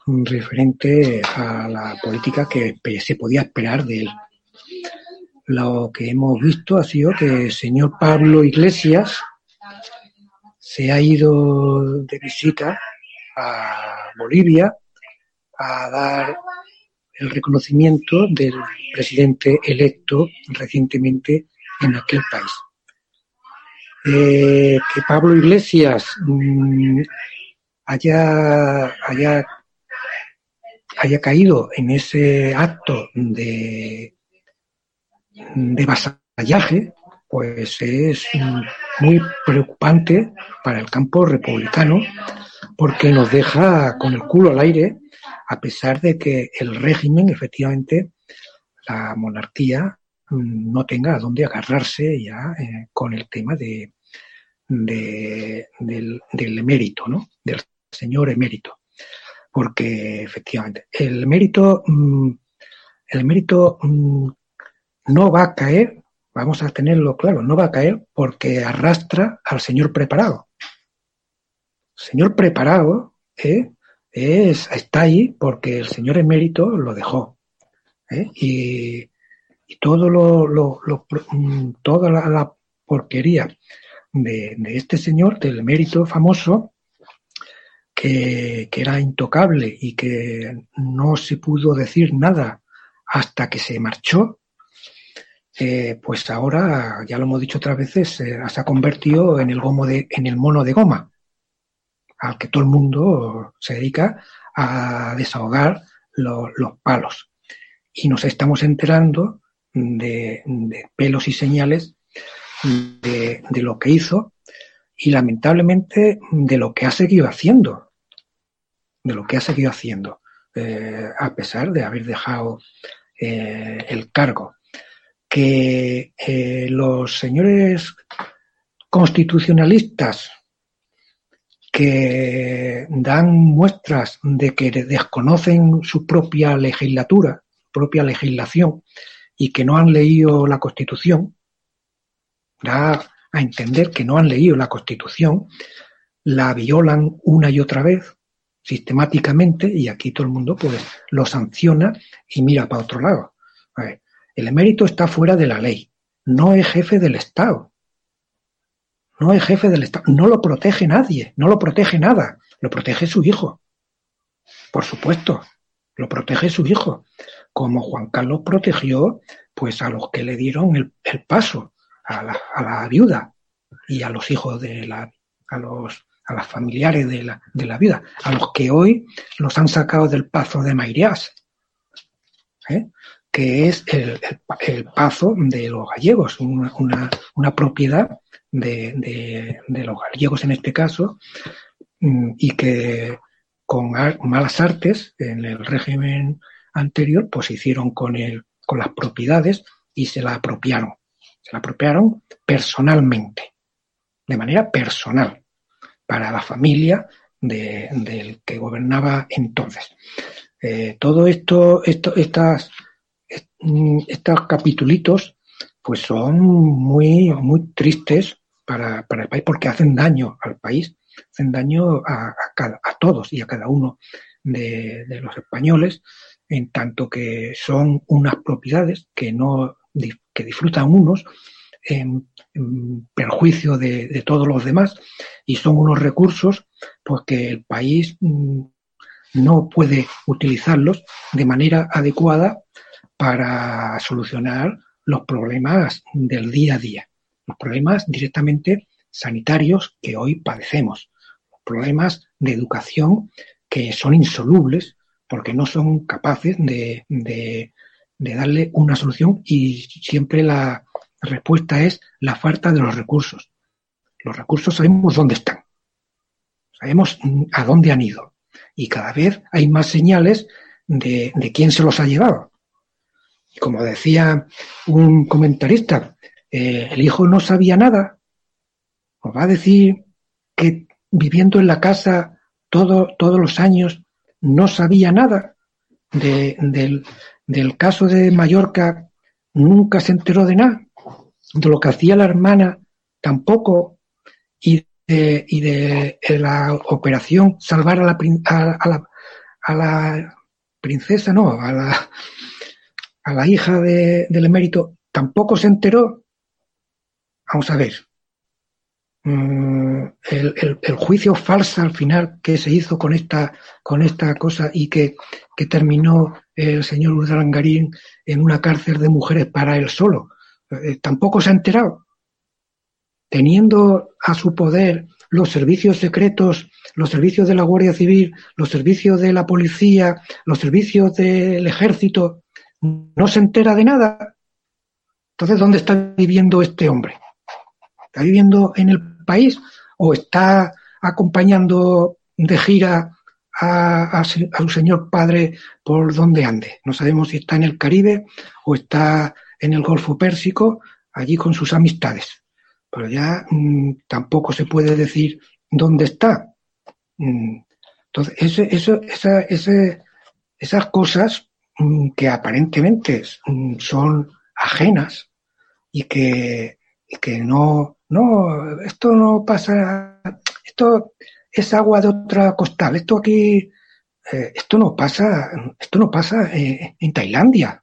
Speaker 3: referente a la política que se podía esperar de él. Lo que hemos visto ha sido que el señor Pablo Iglesias se ha ido de visita a Bolivia a dar el reconocimiento del presidente electo recientemente en aquel país. Eh, que Pablo Iglesias mm, haya, haya haya caído en ese acto de, de vasallaje, pues es muy preocupante para el campo republicano, porque nos deja con el culo al aire, a pesar de que el régimen, efectivamente, la monarquía, mm, no tenga a dónde agarrarse ya eh, con el tema de, de, del, del emérito, ¿no? Del señor emérito. Porque efectivamente, el emérito, mm, el emérito mm, no va a caer, vamos a tenerlo claro, no va a caer porque arrastra al señor preparado. El señor preparado ¿eh? es, está ahí porque el señor emérito lo dejó. ¿eh? Y, y, todo lo, mm, toda la, la porquería de, de, este señor, del emérito famoso, que, que, era intocable y que no se pudo decir nada hasta que se marchó, eh, pues ahora, ya lo hemos dicho otras veces, eh, se ha convertido en el, gomo de, en el mono de goma, al que todo el mundo se dedica a desahogar lo, los palos. Y nos estamos enterando de, pelos y señales de, lo que hizo y lamentablemente de lo que ha seguido haciendo. De lo que ha seguido haciendo, eh, a pesar de haber dejado el cargo que los señores constitucionalistas que dan muestras de que desconocen su propia legislatura, propia legislación, y que no han leído la Constitución, da a entender que no han leído la Constitución, la violan una y otra vez, sistemáticamente, y aquí todo el mundo pues lo sanciona y mira para otro lado. El emérito está fuera de la ley, no es jefe del Estado. No es jefe del Estado, no lo protege nadie, no lo protege nada, lo protege su hijo. Por supuesto, lo protege su hijo, como Juan Carlos protegió pues a los que le dieron el, paso, a la, viuda y a los hijos de la, a los a las familiares de la, de la viuda, a los que hoy los han sacado del paso de Mairiás. ¿eh? Que es el, el, pazo de los gallegos, una, una, propiedad de, de, los gallegos en este caso, mm, y que con malas artes en el régimen anterior, pues hicieron con, el, con las propiedades y se la apropiaron. Se la apropiaron personalmente, de manera personal, para la familia de, del que gobernaba entonces. Eh, todo esto, esto, estas estos capitulitos pues son muy, muy tristes para, para, el país porque hacen daño al país, hacen daño a, a, todos y a cada uno de, de, los españoles, en tanto que son unas propiedades que no que disfrutan unos en, perjuicio de, de, todos los demás y son unos recursos pues, el país mm, no puede utilizarlos de manera adecuada para solucionar los problemas del día a día, los problemas directamente sanitarios que hoy padecemos, los problemas de educación que son insolubles porque no son capaces de, de, darle una solución y siempre la respuesta es la falta de los recursos. Los recursos sabemos dónde están, sabemos a dónde han ido y cada vez hay más señales de, de quién se los ha llevado. Como decía un comentarista, eh, el hijo no sabía nada. Os va a decir que viviendo en la casa todo, todos los años no sabía nada de, del, del caso de Mallorca, nunca se enteró de nada, de lo que hacía la hermana tampoco, y de, y de la operación salvar a la, a, a la, a la princesa, no, a la, a la hija de, del emérito tampoco se enteró. Vamos a ver. Mm, el, juicio falso al final que se hizo con esta, con esta cosa y que, que terminó el señor Urdalangarín en una cárcel de mujeres para él solo. Eh, tampoco se ha enterado. Teniendo a su poder los servicios secretos, los servicios de la Guardia Civil, los servicios de la policía, los servicios del ejército, no se entera de nada. Entonces, ¿dónde está viviendo este hombre? ¿Está viviendo en el país o está acompañando de gira a, su señor padre por donde ande. No sabemos si está en el Caribe o está en el Golfo Pérsico, allí con sus amistades. Pero ya mm, tampoco se puede decir dónde está. Mm, entonces, eso, esas cosas que aparentemente son ajenas y que, y que no, no, esto no pasa, esto es agua de otra costal. Esto aquí, eh, esto no pasa, esto no pasa eh, en Tailandia.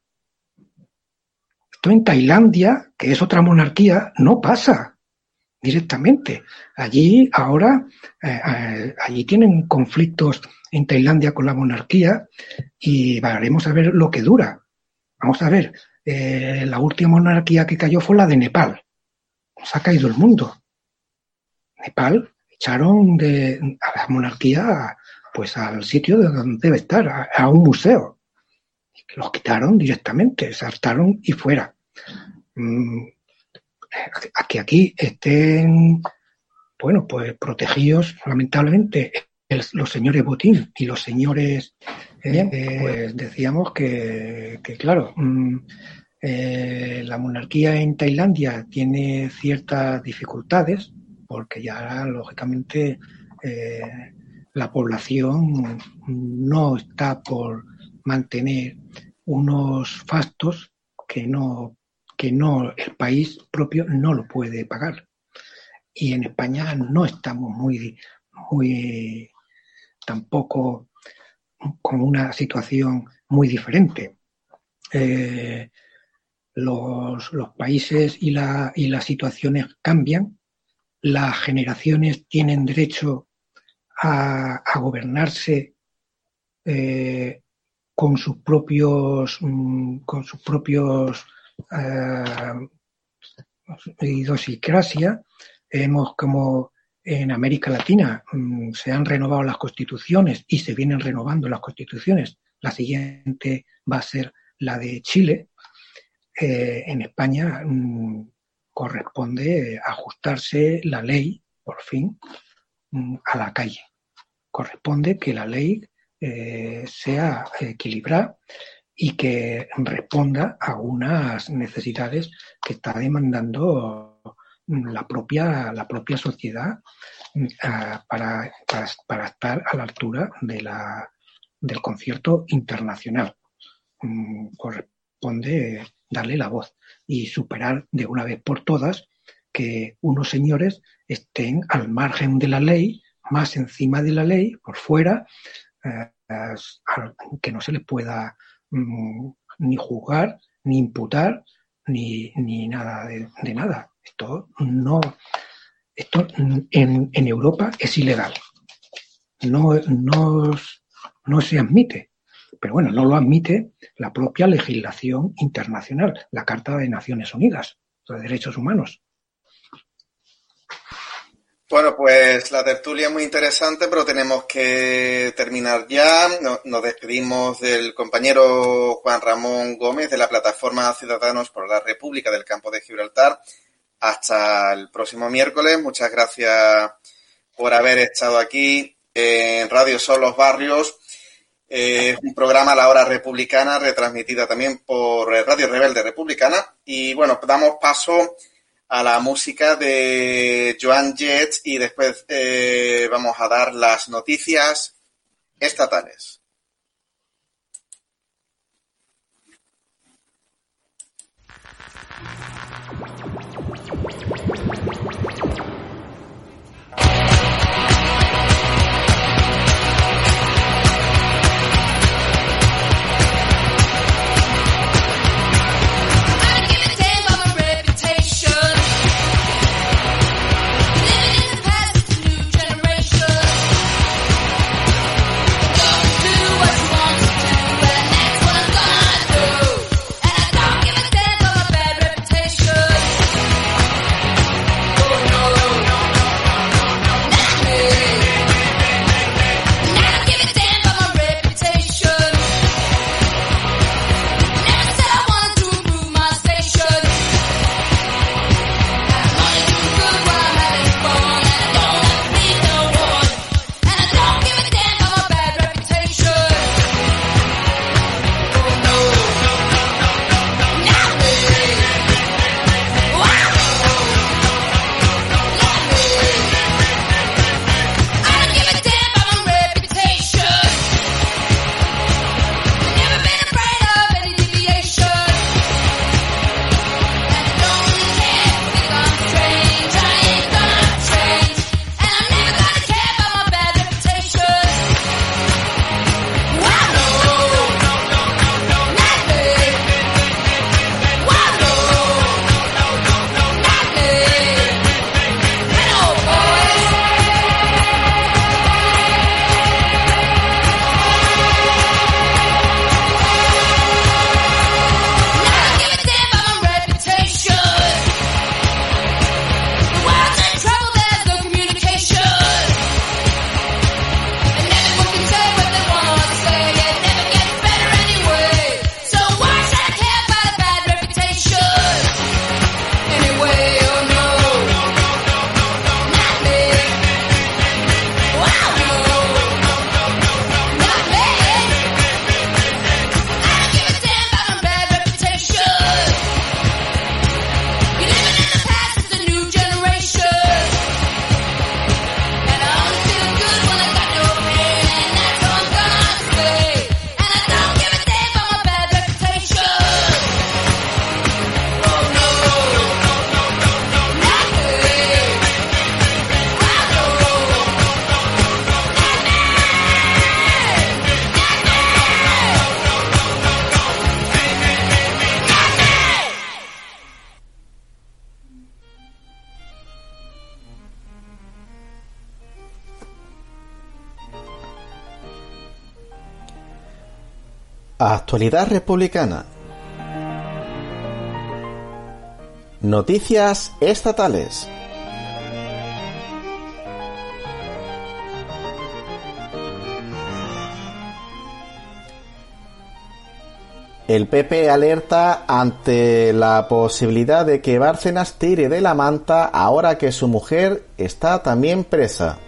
Speaker 3: Esto en Tailandia, que es otra monarquía, no pasa directamente. Allí ahora, eh, allí tienen conflictos en Tailandia con la monarquía y veremos a ver lo que dura. Vamos a ver, la última monarquía que cayó fue la de Nepal. Se ha caído el mundo. Nepal echaron de, a la monarquía pues al sitio de donde debe estar, a, un museo. Los quitaron directamente, saltaron y fuera. Mm, que aquí estén, bueno, pues protegidos, lamentablemente, los señores Botín y los señores, eh, eh, pues. decíamos que, claro, mm, eh, la monarquía en Tailandia tiene ciertas dificultades, porque ya lógicamente eh, la población no está por mantener unos fastos que no que no el país propio no lo puede pagar. Y en España no estamos muy muy tampoco con una situación muy diferente. Eh, los, los, países y, la, y las situaciones cambian. Las generaciones tienen derecho a, gobernarse eh, con sus propios mm, con sus propios uh, idiosincrasia. Vemos como en América Latina mm, se han renovado las constituciones y se vienen renovando las constituciones. La siguiente va a ser la de Chile. Eh, en España mm, corresponde ajustarse la ley, por fin, mm, a la calle. Corresponde que la ley eh, sea equilibrada y que responda a unas necesidades que está demandando la propia, la propia sociedad mm, para, para, estar a la altura de la, del concierto internacional. Corresponde darle la voz y superar de una vez por todas que unos señores estén al margen de la ley, más encima de la ley, por fuera, eh, que no se les pueda mm, ni juzgar, ni imputar, ni, ni nada de, nada. Esto no, esto en, en Europa es ilegal. No, no, no se admite. Pero bueno, no lo admite la propia legislación internacional, la Carta de Naciones Unidas de Derechos Humanos.
Speaker 4: Bueno, pues la tertulia es muy interesante, pero tenemos que terminar ya. Nos despedimos del compañero Juan Ramón Gómez de la plataforma Ciudadanos por la República del Campo de Gibraltar. Hasta el próximo miércoles. Muchas gracias por haber estado aquí en Radio Sol Los Barrios es un programa a la hora republicana, retransmitida también por Radio Rebelde Republicana. Y bueno, damos paso a la música de Joan Jett y después eh, vamos a dar las noticias estatales.
Speaker 2: Actualidad republicana. Noticias estatales. El PP alerta ante la posibilidad de que Bárcenas tire de la manta ahora que su mujer está también presa.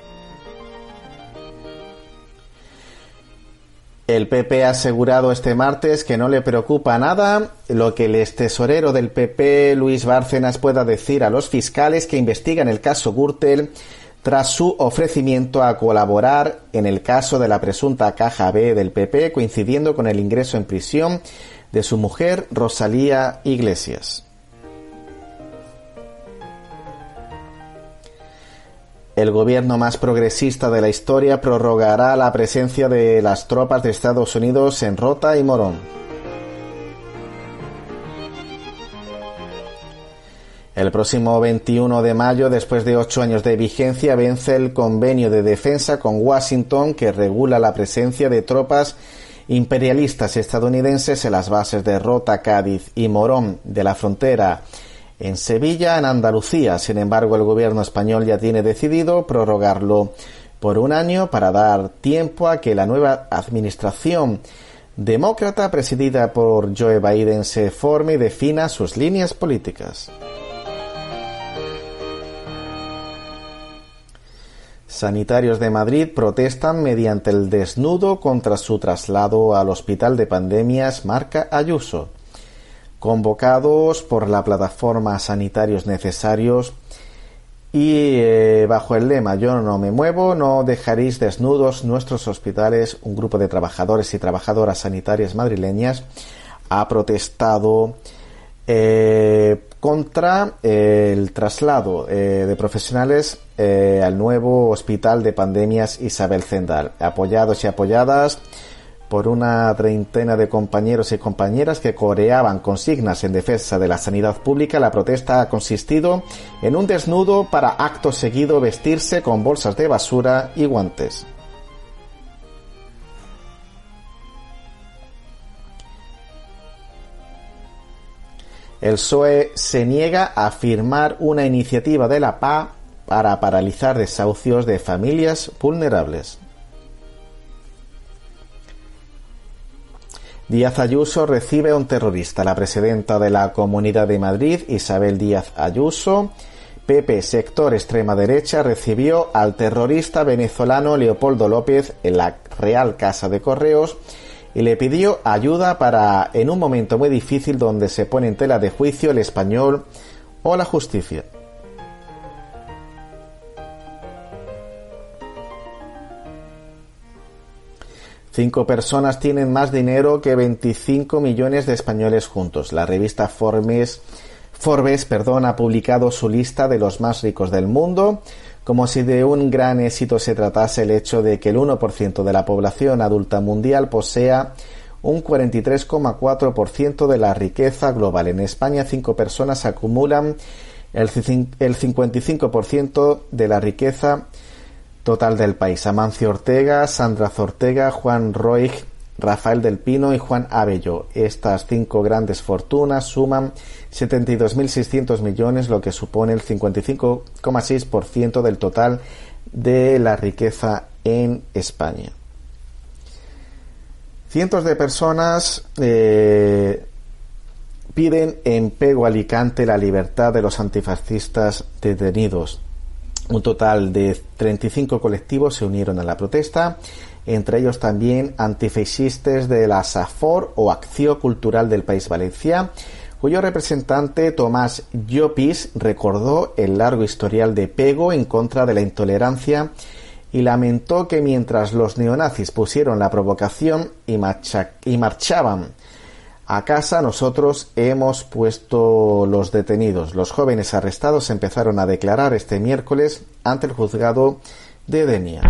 Speaker 2: El PP ha asegurado este martes que no le preocupa nada lo que el ex tesorero del PP, Luis Bárcenas, pueda decir a los fiscales que investigan el caso Gürtel tras su ofrecimiento a colaborar en el caso de la presunta caja B del PP, coincidiendo con el ingreso en prisión de su mujer Rosalía Iglesias. El gobierno más progresista de la historia prorrogará la presencia de las tropas de Estados Unidos en Rota y Morón. El próximo 21 de mayo, después de ocho años de vigencia, vence el convenio de defensa con Washington que regula la presencia de tropas imperialistas estadounidenses en las bases de Rota, Cádiz y Morón de la frontera en Sevilla, en Andalucía. Sin embargo, el gobierno español ya tiene decidido prorrogarlo por un año para dar tiempo a que la nueva administración demócrata presidida por Joe Biden se forme y defina sus líneas políticas. Sanitarios de Madrid protestan mediante el desnudo contra su traslado al Hospital de Pandemias Marca Ayuso convocados por la plataforma Sanitarios Necesarios y eh, bajo el lema Yo no me muevo, no dejaréis desnudos nuestros hospitales, un grupo de trabajadores y trabajadoras sanitarias madrileñas ha protestado eh, contra el traslado eh, de profesionales al nuevo hospital de pandemias Isabel Zendal. Apoyados y apoyadas por una treintena de compañeros y compañeras que coreaban consignas en defensa de la sanidad pública, la protesta ha consistido en un desnudo para acto seguido vestirse con bolsas de basura y guantes. El PSOE se niega a firmar una iniciativa de la PA para paralizar desahucios de familias vulnerables. Díaz Ayuso recibe a un terrorista. La presidenta de la Comunidad de Madrid, Isabel Díaz Ayuso, PP sector extrema derecha, recibió al terrorista venezolano Leopoldo López en la Real Casa de Correos y le pidió ayuda para, en un momento muy difícil donde se pone en tela de juicio el español o la justicia. Cinco personas tienen más dinero que 25 millones de españoles juntos. La revista Forbes, perdón, ha publicado su lista de los más ricos del mundo, como si de un gran éxito se tratase el hecho de que el 1% de la población adulta mundial posea un 43,4% de la riqueza global. En España, cinco personas acumulan el 55% de la riqueza total del país. Amancio Ortega, Sandra Zortega, Juan Roig, Rafael del Pino y Juan Abello. Estas cinco grandes fortunas suman 72.600 millones, lo que supone el 55,6% del total de la riqueza en España. Cientos de personas eh, piden en Pego Alicante la libertad de los antifascistas detenidos. Un total de 35 colectivos se unieron a la protesta, entre ellos también antifascistas de la SAFOR o Acción Cultural del País Valencia, cuyo representante Tomás Llopis recordó el largo historial de pego en contra de la intolerancia y lamentó que mientras los neonazis pusieron la provocación y, y marchaban a casa nosotros hemos puesto los detenidos. Los jóvenes arrestados empezaron a declarar este miércoles ante el juzgado de Denia.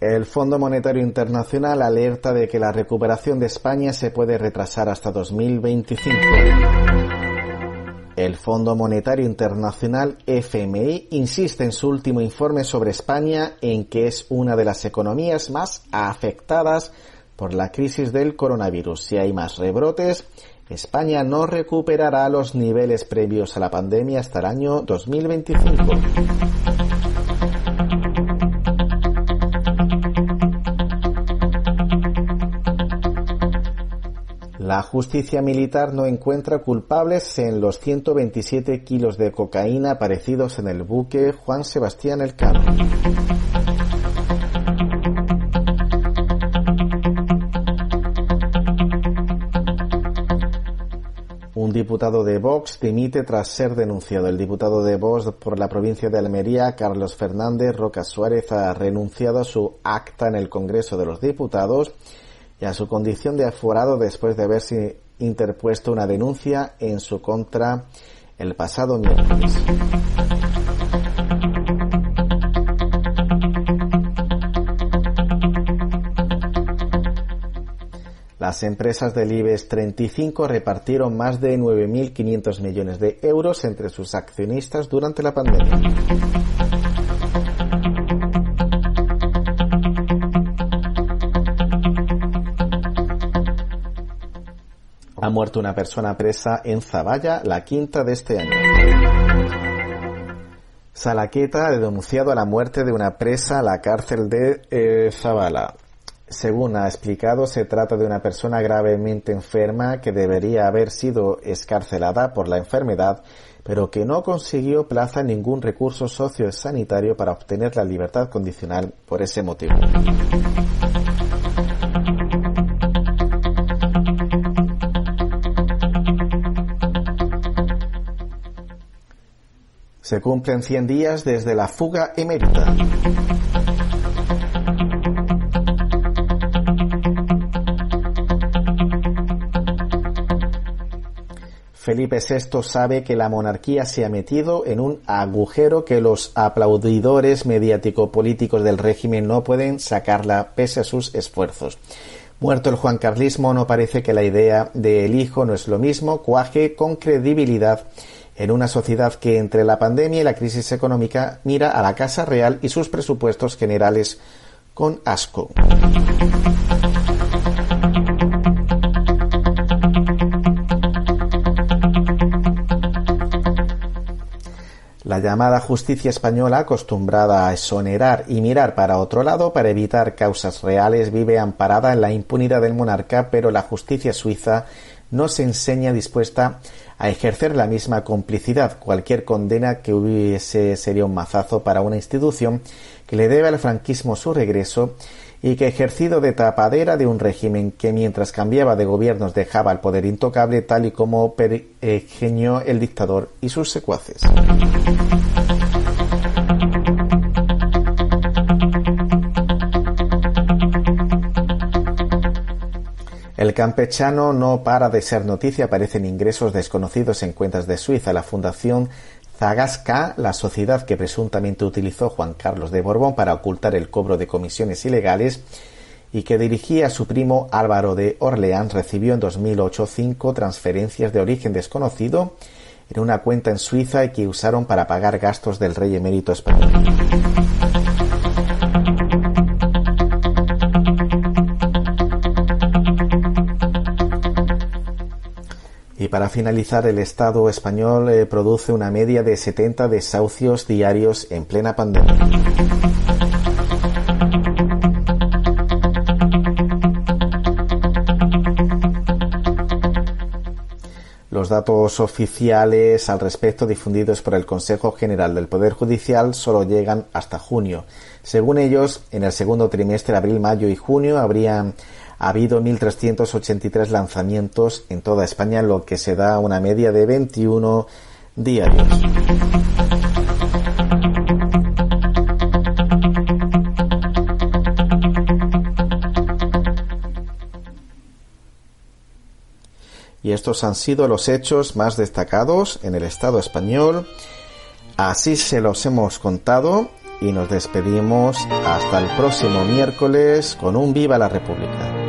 Speaker 2: El Fondo Monetario Internacional alerta de que la recuperación de España se puede retrasar hasta 2025. El Fondo Monetario Internacional FMI insiste en su último informe sobre España en que es una de las economías más afectadas por la crisis del coronavirus. Si hay más rebrotes, España no recuperará los niveles previos a la pandemia hasta el año 2025. La justicia militar no encuentra culpables en los 127 kilos de cocaína aparecidos en el buque Juan Sebastián Elcano. Un diputado de Vox dimite tras ser denunciado. El diputado de Vox por la provincia de Almería, Carlos Fernández Roca Suárez, ha renunciado a su acta en el Congreso de los Diputados y a su condición de aforado después de haberse interpuesto una denuncia en su contra el pasado miércoles. Las empresas del IBEX 35 repartieron más de 9.500 millones de euros entre sus accionistas durante la pandemia. Ha muerto una persona presa en Zavalla, la quinta de este año. Salaqueta ha denunciado a la muerte de una presa a la cárcel de eh, Zavala. Según ha explicado, se trata de una persona gravemente enferma que debería haber sido escarcelada por la enfermedad, pero que no consiguió plaza en ningún recurso sociosanitario para obtener la libertad condicional por ese motivo. Se cumplen 100 días desde la fuga emérita. Felipe VI sabe que la monarquía se ha metido en un agujero que los aplaudidores mediático-políticos del régimen no pueden sacarla pese a sus esfuerzos. Muerto el Juan Carlismo, no parece que la idea del hijo no es lo mismo, cuaje con credibilidad en una sociedad que entre la pandemia y la crisis económica mira a la Casa Real y sus presupuestos generales con asco. La llamada justicia española, acostumbrada a exonerar y mirar para otro lado para evitar causas reales, vive amparada en la impunidad del monarca, pero la justicia suiza no se enseña dispuesta a ejercer la misma complicidad. Cualquier condena que hubiese sería un mazazo para una institución que le debe al franquismo su regreso y que ejercido de tapadera de un régimen que mientras cambiaba de gobiernos dejaba el poder intocable tal y como pergeñó el dictador y sus secuaces. El campechano no para de ser noticia, aparecen ingresos desconocidos en cuentas de Suiza. La Fundación Zagasca, la sociedad que presuntamente utilizó Juan Carlos de Borbón para ocultar el cobro de comisiones ilegales y que dirigía su primo Álvaro de Orleans, recibió en 2008 cinco transferencias de origen desconocido en una cuenta en Suiza y que usaron para pagar gastos del rey emérito español. Y para finalizar, el Estado español eh, produce una media de 70 desahucios diarios en plena pandemia. Los datos oficiales al respecto difundidos por el Consejo General del Poder Judicial solo llegan hasta junio. Según ellos, en el segundo trimestre, abril, mayo y junio, habrían ha habido 1.383 lanzamientos en toda España, lo que se da una media de 21 diarios. Y estos han sido los hechos más destacados en el Estado español. Así se los hemos contado y nos despedimos hasta el próximo miércoles con un Viva la República.